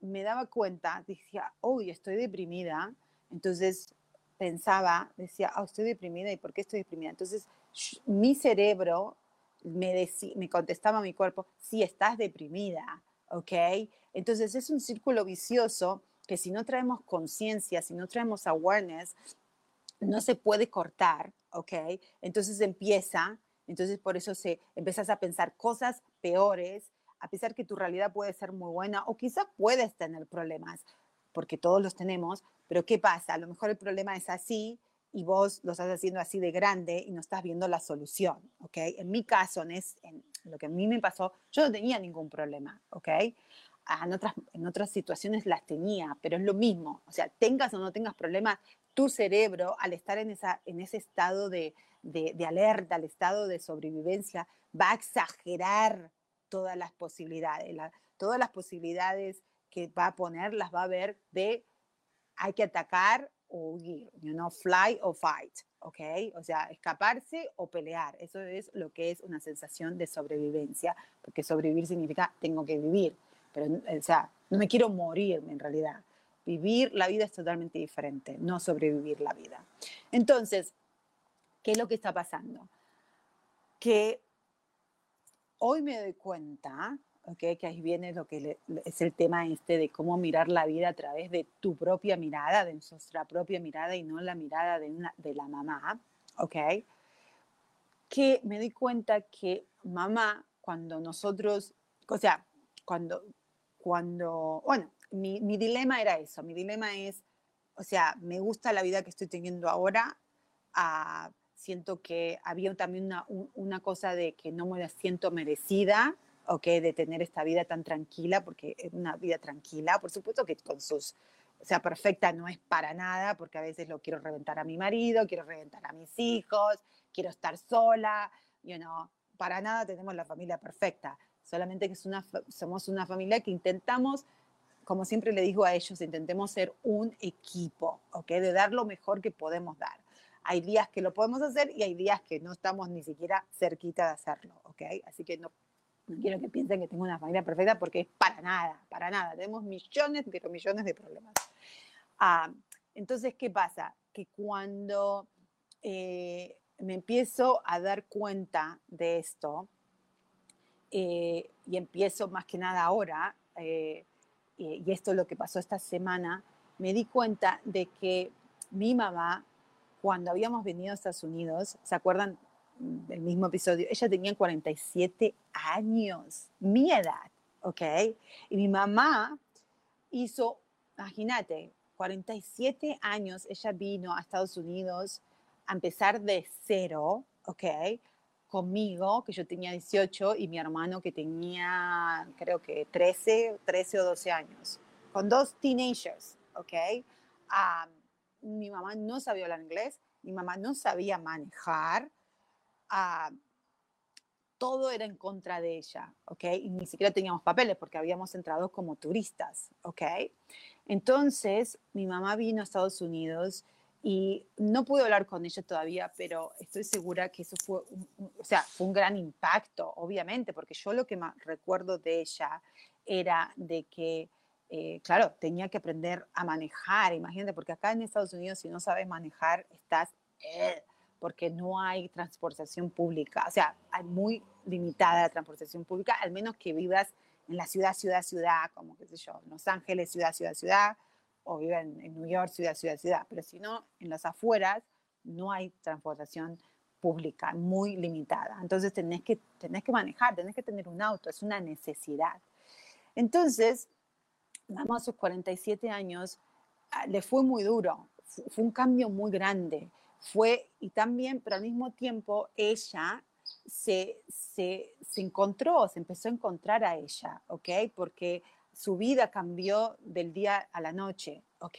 me daba cuenta, decía, uy, estoy deprimida, entonces pensaba, decía, oh, estoy deprimida, ¿y por qué estoy deprimida? Entonces, mi cerebro me, me contestaba a mi cuerpo, sí, estás deprimida, ¿ok? Entonces es un círculo vicioso que si no traemos conciencia, si no traemos awareness, no se puede cortar, ¿ok? Entonces empieza, entonces por eso se empiezas a pensar cosas peores, a pesar que tu realidad puede ser muy buena o quizás puedes tener problemas, porque todos los tenemos, pero ¿qué pasa? A lo mejor el problema es así y vos lo estás haciendo así de grande y no estás viendo la solución, ¿ok? En mi caso, en, en lo que a mí me pasó, yo no tenía ningún problema, ¿ok? en otras, en otras situaciones las tenía, pero es lo mismo. O sea, tengas o no tengas problemas, tu cerebro, al estar en, esa, en ese estado de, de, alerta, al estado de sobrevivencia, va a exagerar todas las posibilidades. todas las posibilidades que va a poner las va a ver de hay que atacar o huir, you know, fly o fight, ¿ok? O sea, escaparse o pelear. Eso es lo que es una sensación de sobrevivencia, porque sobrevivir significa tengo que vivir. Pero, o sea, no me quiero morir en realidad. Vivir la vida es totalmente diferente, no sobrevivir la vida. Entonces, ¿qué es lo que está pasando? Que hoy me doy cuenta, okay, que ahí viene lo que es el tema este de cómo mirar la vida a través de tu propia mirada, de nuestra propia mirada y no la mirada de, una, de la mamá, ¿ok? Que me doy cuenta que mamá, cuando nosotros, o sea, cuando, cuando, bueno, mi, mi, dilema era eso, mi dilema es, o sea, me gusta la vida que estoy teniendo ahora, uh, siento que había también una, una, cosa de que no me la siento merecida, ok, de tener esta vida tan tranquila, porque es una vida tranquila, por supuesto que con sus, o sea, perfecta no es para nada, porque a veces lo quiero reventar a mi marido, quiero reventar a mis hijos, quiero estar sola, you know, para nada tenemos la familia perfecta, solamente que es una, somos una familia que intentamos, como siempre le digo a ellos, intentemos ser un equipo, ¿ok? De dar lo mejor que podemos dar. Hay días que lo podemos hacer y hay días que no estamos ni siquiera cerquita de hacerlo, ¿ok? Así que no, no quiero que piensen que tengo una familia perfecta porque es para nada, para nada. Tenemos millones, pero millones de problemas. Ah, entonces, ¿qué pasa? Que cuando eh, me empiezo a dar cuenta de esto, eh, y empiezo más que nada ahora, eh, y esto es lo que pasó esta semana, me di cuenta de que mi mamá, cuando habíamos venido a Estados Unidos, ¿se acuerdan del mismo episodio? Ella tenía 47 años, mi edad, ¿ok? Y mi mamá hizo, imagínate, 47 años, ella vino a Estados Unidos a empezar de cero, ¿ok? conmigo, que yo tenía 18, y mi hermano que tenía, creo que 13, 13 o 12 años, con dos teenagers, ¿ok? Mi mamá no sabía hablar inglés, mi mamá no sabía manejar, todo era en contra de ella, ¿ok? Y ni siquiera teníamos papeles porque habíamos entrado como turistas, ¿ok? Entonces, mi mamá vino a Estados Unidos y no pude hablar con ella todavía, pero estoy segura que eso fue, un, o sea, fue un gran impacto, obviamente, porque yo lo que más recuerdo de ella era de que, eh, claro, tenía que aprender a manejar, imagínate, porque acá en Estados Unidos si no sabes manejar, estás, eh, porque no hay transportación pública, o sea, hay muy limitada la transportación pública, al menos que vivas en la ciudad, ciudad, ciudad, como qué sé yo, Los Ángeles, ciudad, ciudad, ciudad, o viven en New York, ciudad, ciudad, ciudad, pero si no, en las afueras no hay transportación pública, muy limitada. Entonces tenés que, tenés que manejar, tenés que tener un auto, es una necesidad. Entonces, vamos a sus 47 años, ah, le fue muy duro, fue un cambio muy grande, fue, y también, pero al mismo tiempo, ella se, se, se encontró, se empezó a encontrar a ella, ¿ok? Porque su vida cambió del día a la noche, ¿ok?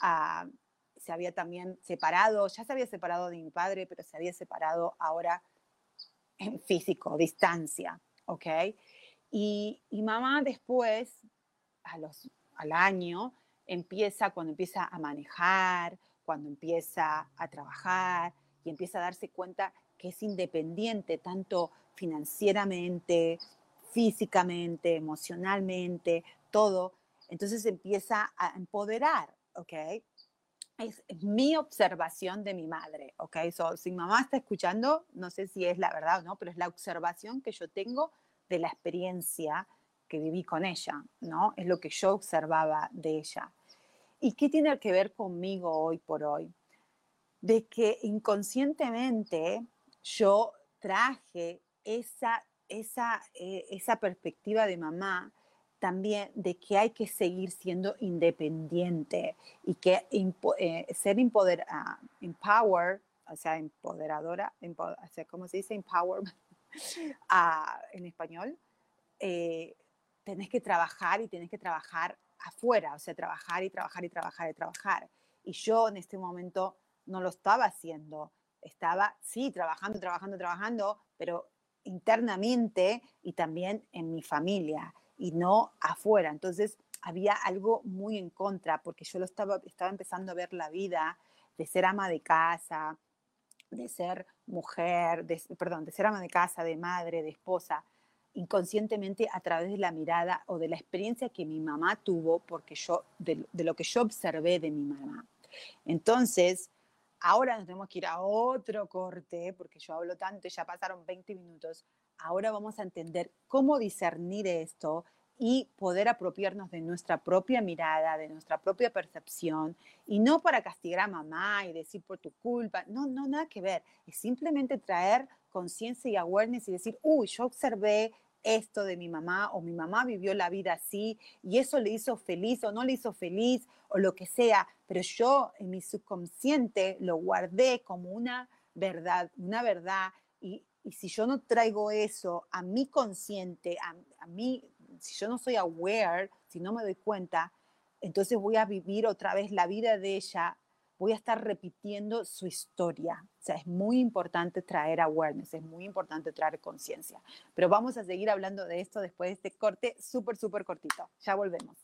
Ah, se había también separado, ya se había separado de mi padre, pero se había separado ahora en físico, distancia, ¿ok? Y, y mamá después, a los, al año, empieza, cuando empieza a manejar, cuando empieza a trabajar y empieza a darse cuenta que es independiente tanto financieramente, físicamente, emocionalmente, todo. Entonces empieza a empoderar, ¿ok? Es, mi observación de mi madre, ¿ok? So, si mamá está escuchando, no sé si es la verdad o no, pero es la observación que yo tengo de la experiencia que viví con ella, ¿no? Es lo que yo observaba de ella. ¿Y qué tiene que ver conmigo hoy por hoy? De que inconscientemente yo traje esa, esa, eh, esa perspectiva de mamá también de que hay que seguir siendo independiente y que eh, ser empoder, uh, empower, o sea, empoderadora, o sea, ¿cómo se dice? Empower uh, en español. Eh, tenés que trabajar y tenés que trabajar afuera, o sea, trabajar y trabajar y trabajar y trabajar. Y yo en este momento no lo estaba haciendo. Estaba, sí, trabajando, trabajando, trabajando, pero internamente y también en mi familia y no afuera. Entonces había algo muy en contra porque yo lo estaba, estaba empezando a ver la vida de ser ama de casa, de ser mujer, perdón, de ser ama de casa, de madre, de esposa, inconscientemente a través de la mirada o de la experiencia que mi mamá tuvo, porque yo, de, de lo que yo observé de mi mamá. Entonces, ahora nos tenemos que ir a otro corte, porque yo hablo tanto y ya pasaron 20 minutos, ahora vamos a entender cómo discernir esto y poder apropiarnos de nuestra propia mirada, de nuestra propia percepción, y no para castigar a mamá y decir por tu culpa, no, no, nada que ver, es simplemente traer conciencia y awareness y decir, uy, yo observé esto de mi mamá o mi mamá vivió la vida así y eso le hizo feliz o no le hizo feliz o lo que sea, pero yo en mi subconsciente lo guardé como una verdad, una verdad y, y si yo no traigo eso a mi consciente, a, a mí, si yo no soy aware, si no me doy cuenta, entonces voy a vivir otra vez la vida de ella, voy a estar repitiendo su historia. O sea, es muy importante traer awareness, es muy importante traer conciencia. Pero vamos a seguir hablando de esto después de este corte súper, súper cortito. Ya volvemos.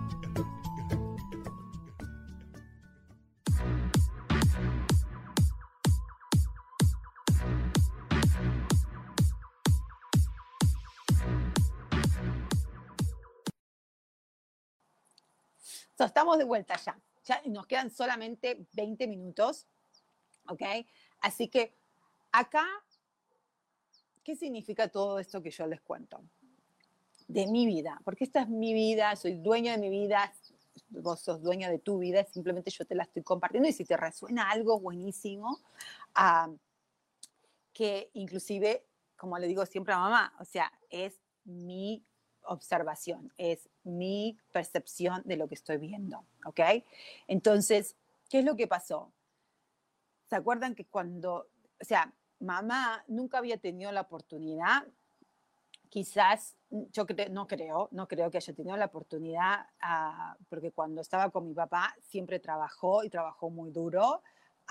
Estamos de vuelta ya. Ya nos quedan solamente 20 minutos. ¿Ok? Así que acá, ¿qué significa todo esto que yo les cuento? De mi vida, porque esta es mi vida, soy dueña de mi vida, vos sos dueña de tu vida, simplemente yo te la estoy compartiendo y si te resuena algo buenísimo, ah, que inclusive, como le digo siempre a mamá, o sea, es mi observación, es mi percepción de lo que estoy viendo, ¿ok? Entonces, ¿qué es lo que pasó? ¿Se acuerdan que cuando, o sea, mamá nunca había tenido la oportunidad, quizás, yo no creo, no creo que haya tenido la oportunidad, ah, porque cuando estaba con mi papá siempre trabajó y trabajó muy duro.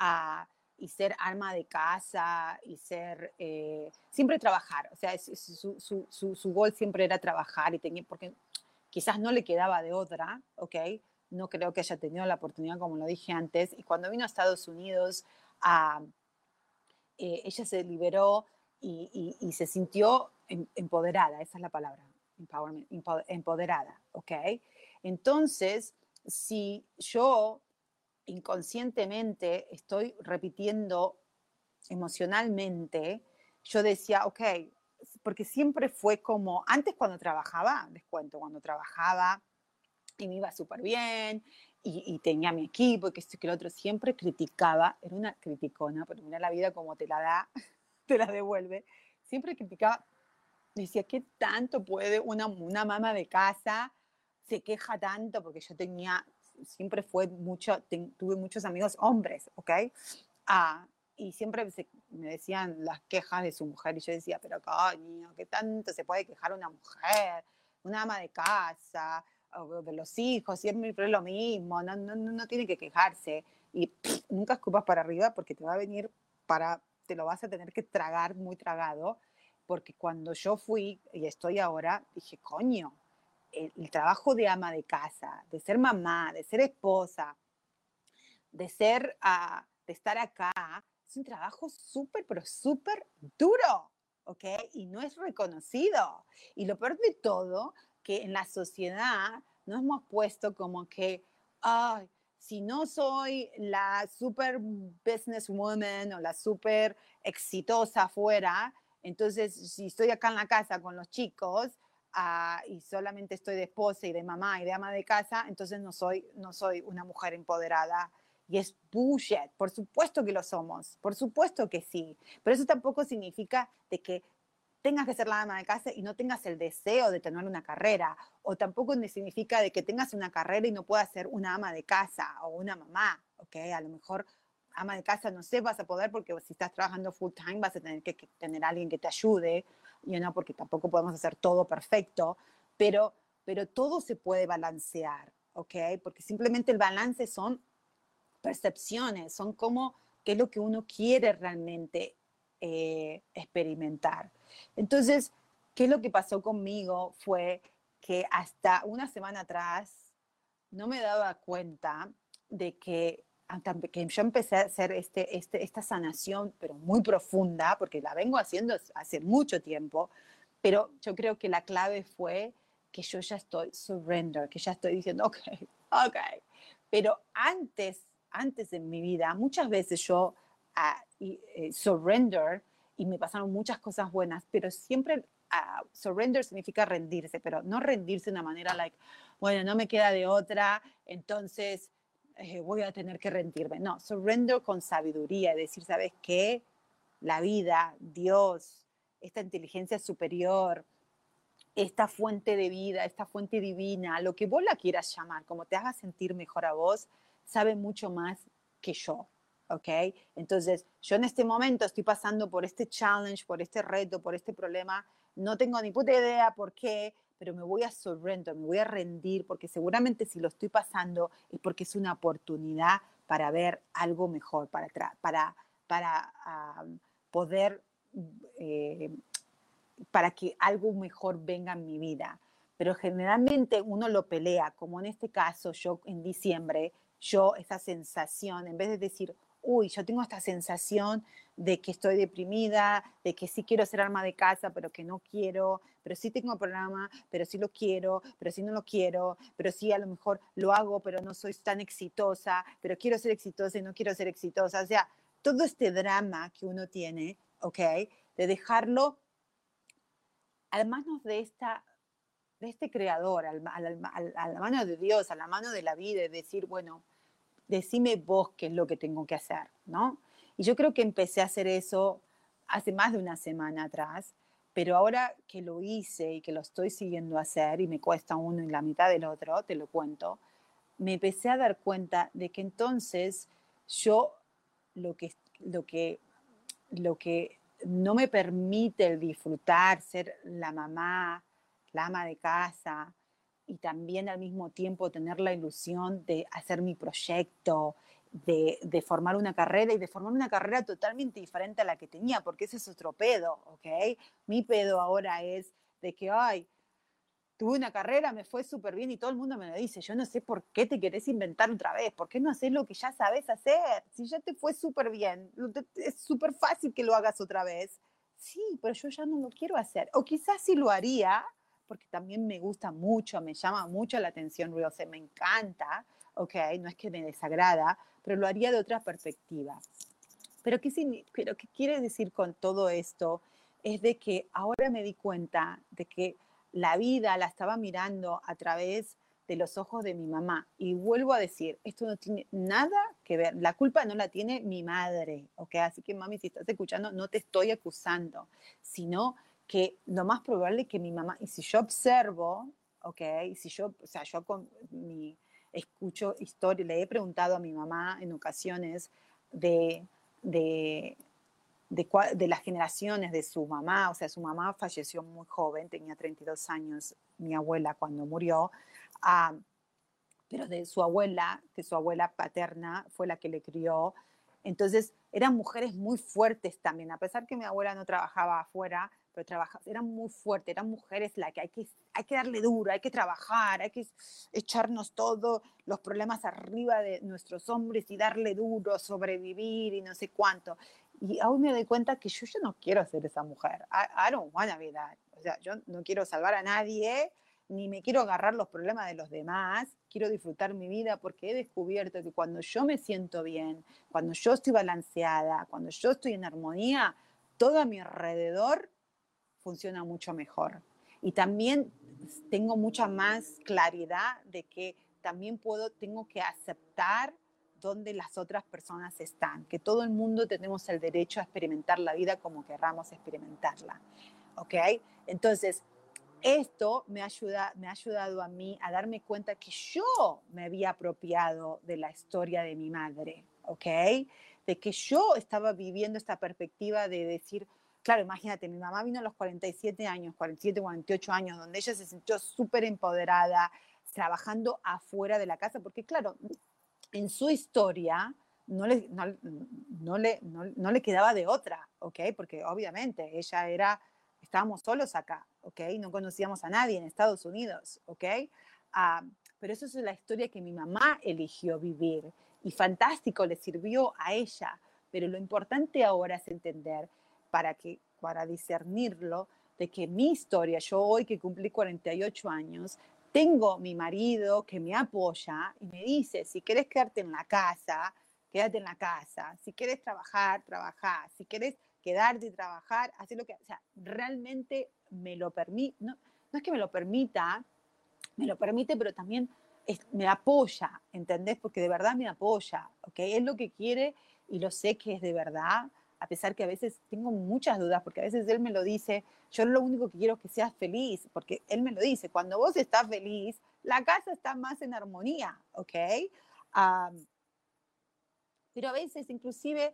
a y ser alma de casa y ser, eh, siempre trabajar, o sea, su, su, su, su, gol siempre era trabajar y tenía, porque quizás no le quedaba de otra, ¿ok? No creo que haya tenido la oportunidad, como lo dije antes, y cuando vino a Estados Unidos, a, eh, ella se liberó y, y, se sintió em, empoderada, esa es la palabra, empoderada, ¿ok? Entonces, si yo inconscientemente estoy repitiendo emocionalmente, yo decía, ok, porque siempre fue como, antes cuando trabajaba, les cuento, cuando trabajaba y me iba súper bien y, tenía mi equipo que que el otro, siempre criticaba, era una criticona, pero mira la vida como te la da, te la devuelve, siempre criticaba, decía, ¿qué tanto puede una, una mamá de casa? se queja tanto porque yo tenía siempre fue mucho, tuve muchos amigos hombres, ¿ok? Ah, y siempre me decían las quejas de su mujer y yo decía, pero coño, ¿qué tanto se puede quejar una mujer? Una ama de casa, o de los hijos, siempre es lo mismo, no, no, no tiene que quejarse. Y nunca escupas para arriba porque te va a venir para, te lo vas a tener que tragar muy tragado, porque cuando yo fui y estoy ahora, dije, coño, el, trabajo de ama de casa, de ser mamá, de ser esposa, de ser, uh, de estar acá, es un trabajo súper, pero súper duro, ¿ok? Y no es reconocido. Y lo peor de todo, que en la sociedad nos hemos puesto como que, ay, si no soy la super businesswoman o la super exitosa afuera, entonces si estoy acá en la casa con los chicos, y solamente estoy de esposa y de mamá y de ama de casa, entonces no soy, no soy una mujer empoderada. Y es bullshit. Por supuesto que lo somos. Por supuesto que sí. Pero eso tampoco significa de que tengas que ser la ama de casa y no tengas el deseo de tener una carrera. O tampoco significa de que tengas una carrera y no puedas ser una ama de casa o una mamá. ¿ok? A lo mejor ama de casa no sé, vas a poder porque si estás trabajando full time vas a tener que, tener alguien que te ayude y no porque tampoco podemos hacer todo perfecto, pero, pero todo se puede balancear, ¿ok? Porque simplemente el balance son percepciones, son como qué es lo que uno quiere realmente eh, experimentar. Entonces, ¿qué es lo que pasó conmigo? Fue que hasta una semana atrás no me daba cuenta de que que yo empecé a hacer este, este, esta sanación, pero muy profunda, porque la vengo haciendo hace mucho tiempo, pero yo creo que la clave fue que yo ya estoy surrender, que ya estoy diciendo, ok, ok. Pero antes, antes en mi vida, muchas veces yo uh, surrender y me pasaron muchas cosas buenas, pero siempre uh, surrender significa rendirse, pero no rendirse de una manera like, bueno, no me queda de otra, entonces eh, voy a tener que rendirme. No, surrender con sabiduría, decir, ¿sabes qué? La vida, Dios, esta inteligencia superior, esta fuente de vida, esta fuente divina, lo que vos la quieras llamar, como te haga sentir mejor a vos, sabe mucho más que yo. ¿Ok? Entonces, yo en este momento estoy pasando por este challenge, por este reto, por este problema. No tengo ni puta idea por qué, pero me voy a surrender, me voy a rendir, porque seguramente si lo estoy pasando es porque es una oportunidad para ver algo mejor, para, para, para ah, poder, eh, para que algo mejor venga en mi vida. Pero generalmente uno lo pelea, como en este caso yo en diciembre, yo esa sensación, en vez de decir, uy, yo tengo esta sensación de que estoy deprimida, de que sí quiero ser alma de casa, pero que no quiero, pero sí tengo programa, pero sí lo quiero, pero sí no lo quiero, pero sí a lo mejor lo hago, pero no soy tan exitosa, pero quiero ser exitosa y no quiero ser exitosa. O sea, todo este drama que uno tiene, ¿ok? De dejarlo a manos de esta de este creador, a la mano de Dios, a la mano de la vida, y decir, bueno, decime vos qué es lo que tengo que hacer, ¿no? Y yo creo que empecé a hacer eso hace más de una semana atrás, pero ahora que lo hice y que lo estoy siguiendo a hacer y me cuesta uno y la mitad del otro, te lo cuento, me empecé a dar cuenta de que entonces yo lo que, lo que, lo que no me permite el disfrutar, ser la mamá, la ama de casa, y también al mismo tiempo tener la ilusión de hacer mi proyecto, de, de, formar una carrera y de formar una carrera totalmente diferente a la que tenía, porque ese es otro pedo, ¿ok? Mi pedo ahora es de que, ay, tuve una carrera, me fue súper bien y todo el mundo me lo dice, yo no sé por qué te querés inventar otra vez, ¿por qué no haces lo que ya sabes hacer? Si ya te fue súper bien, es súper fácil que lo hagas otra vez. Sí, pero yo ya no lo quiero hacer. O quizás sí lo haría, porque también me gusta mucho, me llama mucho la atención Reels, me encanta, ok, no es que me desagrada, pero lo haría de otra perspectiva. Pero ¿qué, pero ¿qué quiere decir con todo esto? Es de que ahora me di cuenta de que la vida la estaba mirando a través de los ojos de mi mamá. Y vuelvo a decir, esto no tiene nada que ver, la culpa no la tiene mi madre, ¿ok? Así que mami, si estás escuchando, no te estoy acusando, sino que lo más probable es que mi mamá, y si yo observo, ¿ok? Si yo, o sea, yo con mi, escucho historia, le he preguntado a mi mamá en ocasiones de, de, de, de, las generaciones de su mamá, o sea, su mamá falleció muy joven, tenía 32 años, mi abuela cuando murió, ah, pero de su abuela, que su abuela paterna fue la que le crió, entonces eran mujeres muy fuertes también, a pesar que mi abuela no trabajaba afuera, pero trabaja, eran muy fuertes, eran mujeres la que hay, que hay que darle duro, hay que trabajar, hay que echarnos todos los problemas arriba de nuestros hombres y darle duro, sobrevivir y no sé cuánto. Y aún me doy cuenta que yo ya no quiero ser esa mujer. I, I don't. O sea, yo no quiero salvar a nadie, ni me quiero agarrar los problemas de los demás, quiero disfrutar mi vida porque he descubierto que cuando yo me siento bien, cuando yo estoy balanceada, cuando yo estoy en armonía, todo a mi alrededor funciona mucho mejor. Y también tengo mucha más claridad de que también puedo, tengo que aceptar dónde las otras personas están, que todo el mundo tenemos el derecho a experimentar la vida como querramos experimentarla. ¿Ok? Entonces, esto me, ayuda, me ha ayudado a mí a darme cuenta que yo me había apropiado de la historia de mi madre. ¿Ok? De que yo estaba viviendo esta perspectiva de decir, Claro, imagínate, mi mamá vino a los 47 años, 47, 48 años, donde ella se sintió súper empoderada, trabajando afuera de la casa, porque claro, en su historia no le, no, le, no, le quedaba de otra, ¿ok? Porque obviamente ella era, estábamos solos acá, ¿ok? No conocíamos a nadie en Estados Unidos, ¿ok? Ah, pero eso es la historia que mi mamá eligió vivir y fantástico, le sirvió a ella. Pero lo importante ahora es entender para, que, para discernirlo de que mi historia, yo hoy que cumplí 48 años, tengo mi marido que me apoya y me dice, si quieres quedarte en la casa, quédate en la casa, si quieres trabajar, trabaja, si quieres quedarte y trabajar, así lo que, o sea, realmente me lo permite, no, no es que me lo permita, me lo permite, pero también me apoya, ¿entendés? Porque de verdad me apoya, ¿ok? Es lo que quiere y lo sé que es de verdad, a pesar que a veces tengo muchas dudas, porque a veces él me lo dice, yo lo único que quiero es que seas feliz, porque él me lo dice, cuando vos estás feliz, la casa está más en armonía, ¿ok? pero a veces inclusive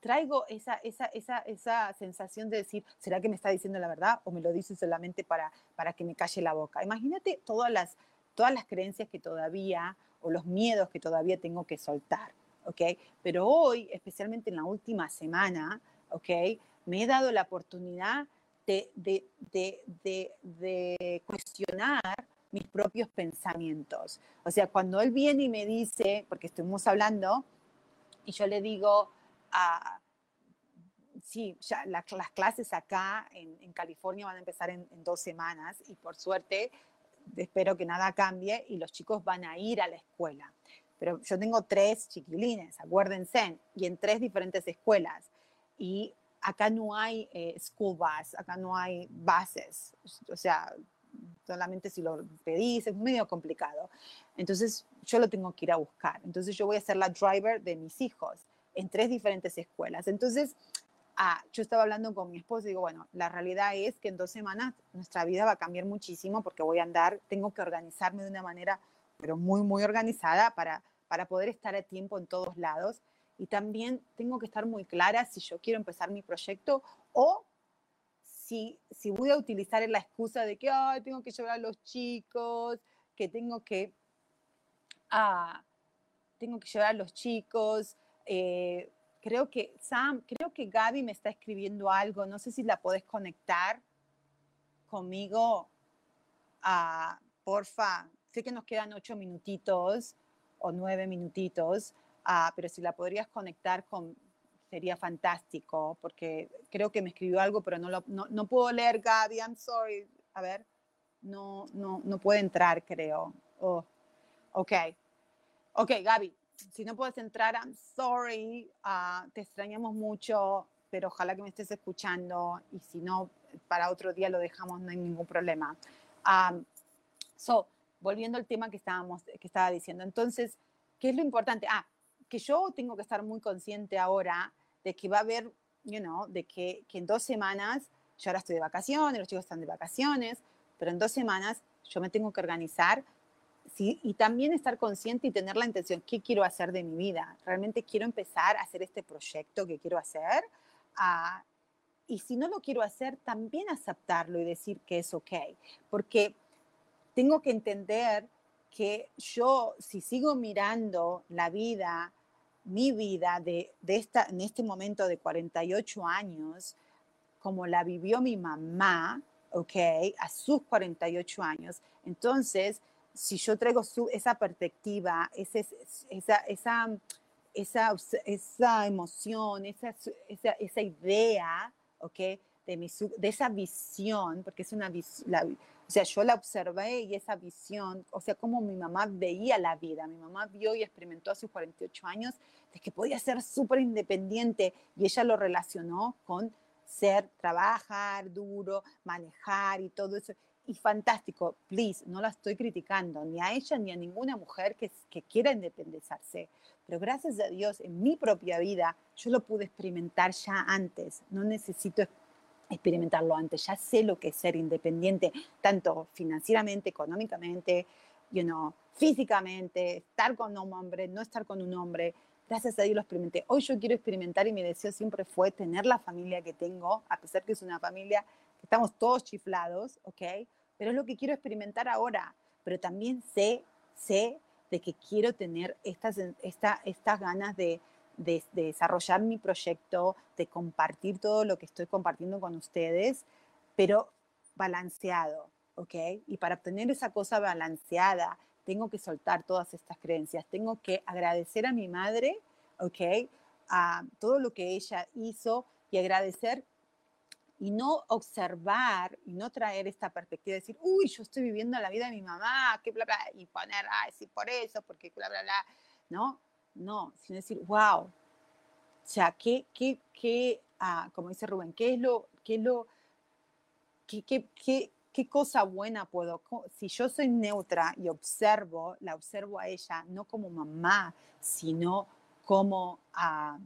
traigo esa, esa, esa, esa sensación de decir, ¿será que me está diciendo la verdad o me lo dice solamente para, para que me calle la boca? Imagínate todas las, todas las creencias que todavía o los miedos que todavía tengo que soltar, ¿ok? Pero hoy, especialmente en la última semana, ¿ok? Me he dado la oportunidad de, de, de, de cuestionar mis propios pensamientos. O sea, cuando él viene y me dice, porque estuvimos hablando, y yo le digo, ah, sí, ya las clases acá en, California van a empezar en, dos semanas y por suerte espero que nada cambie y los chicos van a ir a la escuela. Pero yo tengo tres chiquilines, acuérdense, y en tres diferentes escuelas. Y acá no hay eh, school bus, acá no hay bases. O sea, solamente si lo pedís, es medio complicado. Entonces yo lo tengo que ir a buscar. Entonces yo voy a ser la driver de mis hijos en tres diferentes escuelas. Entonces, ah, yo estaba hablando con mi esposo y digo, bueno, la realidad es que en dos semanas nuestra vida va a cambiar muchísimo porque voy a andar, tengo que organizarme de una manera, pero muy, muy organizada para, para poder estar a tiempo en todos lados. Y también tengo que estar muy clara si yo quiero empezar mi proyecto o si, voy a utilizar la excusa de que tengo que llevar a los chicos, que tengo que, ah, tengo que llevar a los chicos, eh, creo que Sam, creo que Gaby me está escribiendo algo, no sé si la podés conectar conmigo, ah, porfa, sé que nos quedan ocho minutitos o nueve minutitos, ah, pero si la podrías conectar con, sería fantástico, porque creo que me escribió algo, pero no, lo, no, no, puedo leer, Gaby, I'm sorry. A ver, no, no, no puede entrar, creo. Oh, ok. Ok, Gaby, si no puedes entrar, I'm sorry, uh, te extrañamos mucho, pero ojalá que me estés escuchando y si no, para otro día lo dejamos, no hay ningún problema. Um, so, volviendo al tema que, estábamos, que estaba diciendo, entonces, ¿qué es lo importante? Ah, que yo tengo que estar muy consciente ahora de que va a haber, you know, de que, en dos semanas, yo ahora estoy de vacaciones, los chicos están de vacaciones, pero en dos semanas yo me tengo que organizar sí, y también estar consciente y tener la intención, ¿qué quiero hacer de mi vida? ¿Realmente quiero empezar a hacer este proyecto que quiero hacer? Ah, y si no lo quiero hacer, también aceptarlo y decir que es ok, porque tengo que entender que yo, si sigo mirando la vida mi vida de, de, esta, en este momento de 48 años, como la vivió mi mamá, ¿ok? A sus 48 años. Entonces, si yo traigo su, esa perspectiva, esa, esa, esa, esa, esa emoción, esa, esa, esa idea, ¿ok? De, mi, de esa visión, porque es una visión, o sea, yo la observé y esa visión, o sea, como mi mamá veía la vida. Mi mamá vio y experimentó a sus 48 años de que podía ser súper independiente y ella lo relacionó con ser, trabajar duro, manejar y todo eso. Y fantástico, please, no la estoy criticando, ni a ella ni a ninguna mujer que, que quiera independizarse. Pero gracias a Dios, en mi propia vida, yo lo pude experimentar ya antes. No necesito experimentarlo antes. Ya sé lo que es ser independiente, tanto financieramente, económicamente, you know, físicamente, estar con un hombre, no estar con un hombre. Gracias a Dios lo experimenté. Hoy yo quiero experimentar y mi deseo siempre fue tener la familia que tengo, a pesar que es una familia que estamos todos chiflados, ¿ok? Pero es lo que quiero experimentar ahora. Pero también sé, sé de que quiero tener estas, esta, estas ganas de, de, desarrollar mi proyecto, de compartir todo lo que estoy compartiendo con ustedes, pero balanceado, ¿ok? Y para obtener esa cosa balanceada, tengo que soltar todas estas creencias, tengo que agradecer a mi madre, ¿ok? A todo lo que ella hizo y agradecer y no observar y no traer esta perspectiva de decir, uy, yo estoy viviendo la vida de mi mamá, que bla, bla, y poner, ay, sí, por eso, porque bla, bla, ¿no? No, sino decir, wow, o sea, ¿qué, qué, qué ah, como dice Rubén, qué es lo, qué es lo, qué, qué, qué, qué cosa buena puedo, si yo soy neutra y observo, la observo a ella no como mamá, sino como, ah,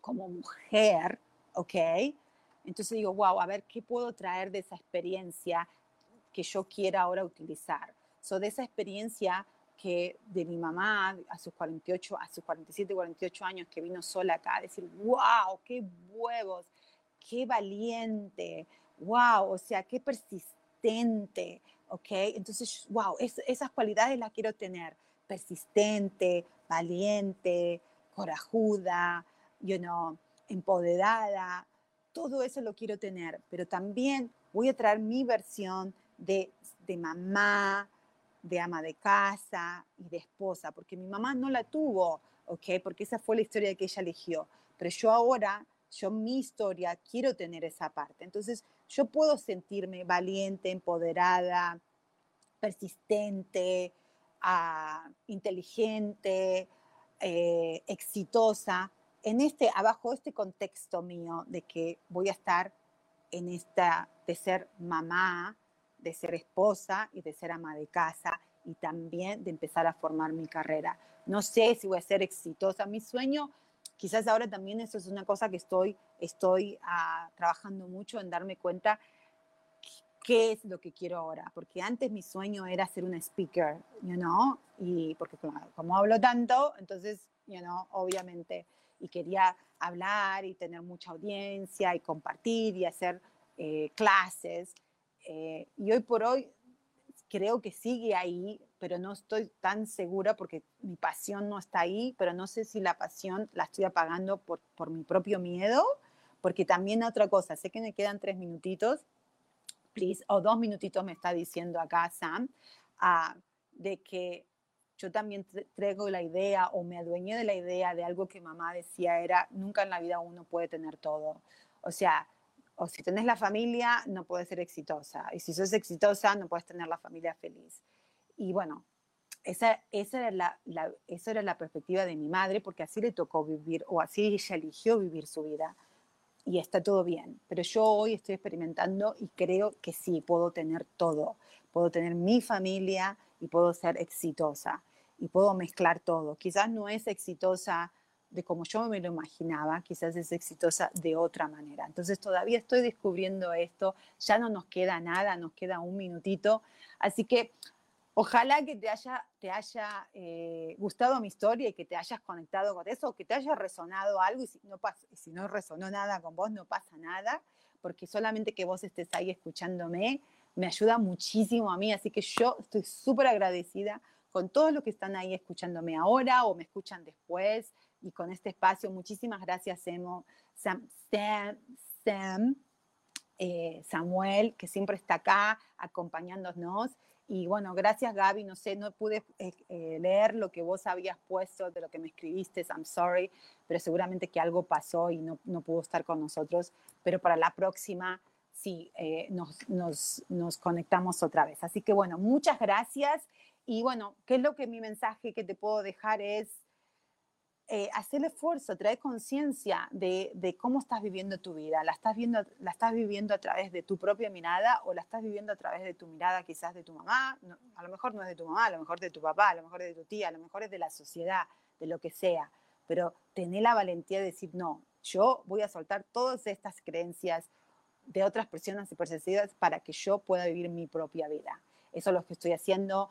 como mujer, ¿ok? Entonces digo, wow, a ver, ¿qué puedo traer de esa experiencia que yo quiera ahora utilizar? So, de esa experiencia de mi mamá a sus 48, a sus 47, 48 años que vino sola acá, decir, wow, qué huevos, qué valiente, wow, o sea, qué persistente, ¿ok? Entonces, wow, esas cualidades las quiero tener, persistente, valiente, corajuda, you know, empoderada, todo eso lo quiero tener, pero también voy a traer mi versión de, de mamá, de ama de casa y de esposa, porque mi mamá no la tuvo, ¿ok? Porque esa fue la historia que ella eligió. Pero yo ahora, yo mi historia, quiero tener esa parte. Entonces, yo puedo sentirme valiente, empoderada, persistente, ah, inteligente, eh, exitosa, en este, abajo este contexto mío de que voy a estar en esta, de ser mamá, de ser esposa y de ser ama de casa y también de empezar a formar mi carrera. No sé si voy a ser exitosa. Mi sueño, quizás ahora también eso es una cosa que estoy, estoy ah, trabajando mucho en darme cuenta qué es lo que quiero ahora, porque antes mi sueño era ser una speaker, you know, y porque como, como hablo tanto, entonces, you know, obviamente, y quería hablar y tener mucha audiencia y compartir y hacer eh, clases, eh, y hoy por hoy creo que sigue ahí, pero no estoy tan segura porque mi pasión no está ahí, pero no sé si la pasión la estoy apagando por, por mi propio miedo, porque también otra cosa, sé que me quedan tres minutitos, please, o dos minutitos me está diciendo acá Sam, uh, de que yo también traigo la idea o me adueñé de la idea de algo que mamá decía era, nunca en la vida uno puede tener todo. O sea, o si tenés la familia, no puedes ser exitosa. Y si sos exitosa, no puedes tener la familia feliz. Y bueno, esa, esa, era la, la, esa era la perspectiva de mi madre, porque así le tocó vivir, o así ella eligió vivir su vida. Y está todo bien. Pero yo hoy estoy experimentando y creo que sí, puedo tener todo. Puedo tener mi familia y puedo ser exitosa. Y puedo mezclar todo. Quizás no es exitosa de como yo me lo imaginaba, quizás es exitosa de otra manera. Entonces todavía estoy descubriendo esto, ya no nos queda nada, nos queda un minutito, así que ojalá que te haya, te haya eh, gustado mi historia y que te hayas conectado con eso, que te haya resonado algo y si no, si no resonó nada con vos, no pasa nada, porque solamente que vos estés ahí escuchándome me ayuda muchísimo a mí, así que yo estoy súper agradecida con todos los que están ahí escuchándome ahora o me escuchan después y con este espacio. Muchísimas gracias, Emo, Sam, Sam, eh, Samuel, que siempre está acá acompañándonos. Y bueno, gracias Gaby, no sé, no pude eh, eh, leer lo que vos habías puesto de lo que me escribiste, I'm sorry, pero seguramente que algo pasó y no, no pudo estar con nosotros, pero para la próxima sí, nos, nos, nos conectamos otra vez. Así que bueno, muchas gracias y bueno, ¿qué es lo que mi mensaje que te puedo dejar es eh, hacer el esfuerzo, traer conciencia de, de, cómo estás viviendo tu vida. ¿La estás, viendo, ¿La estás viviendo a través de tu propia mirada o la estás viviendo a través de tu mirada quizás de tu mamá? a lo mejor no es de tu mamá, a lo mejor de tu papá, a lo mejor de tu tía, a lo mejor es de la sociedad, de lo que sea. Pero tener la valentía de decir, no, yo voy a soltar todas estas creencias de otras personas y percepciones para que yo pueda vivir mi propia vida. Eso es lo que estoy haciendo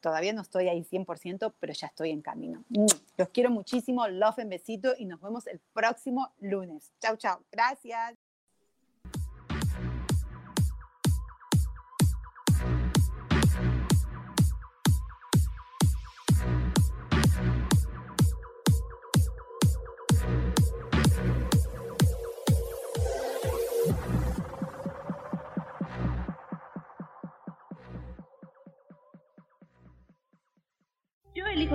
Todavía no estoy ahí 100%, pero ya estoy en camino. Mm, los quiero muchísimo, love en besito y nos vemos el próximo lunes. Chao, chao. Gracias.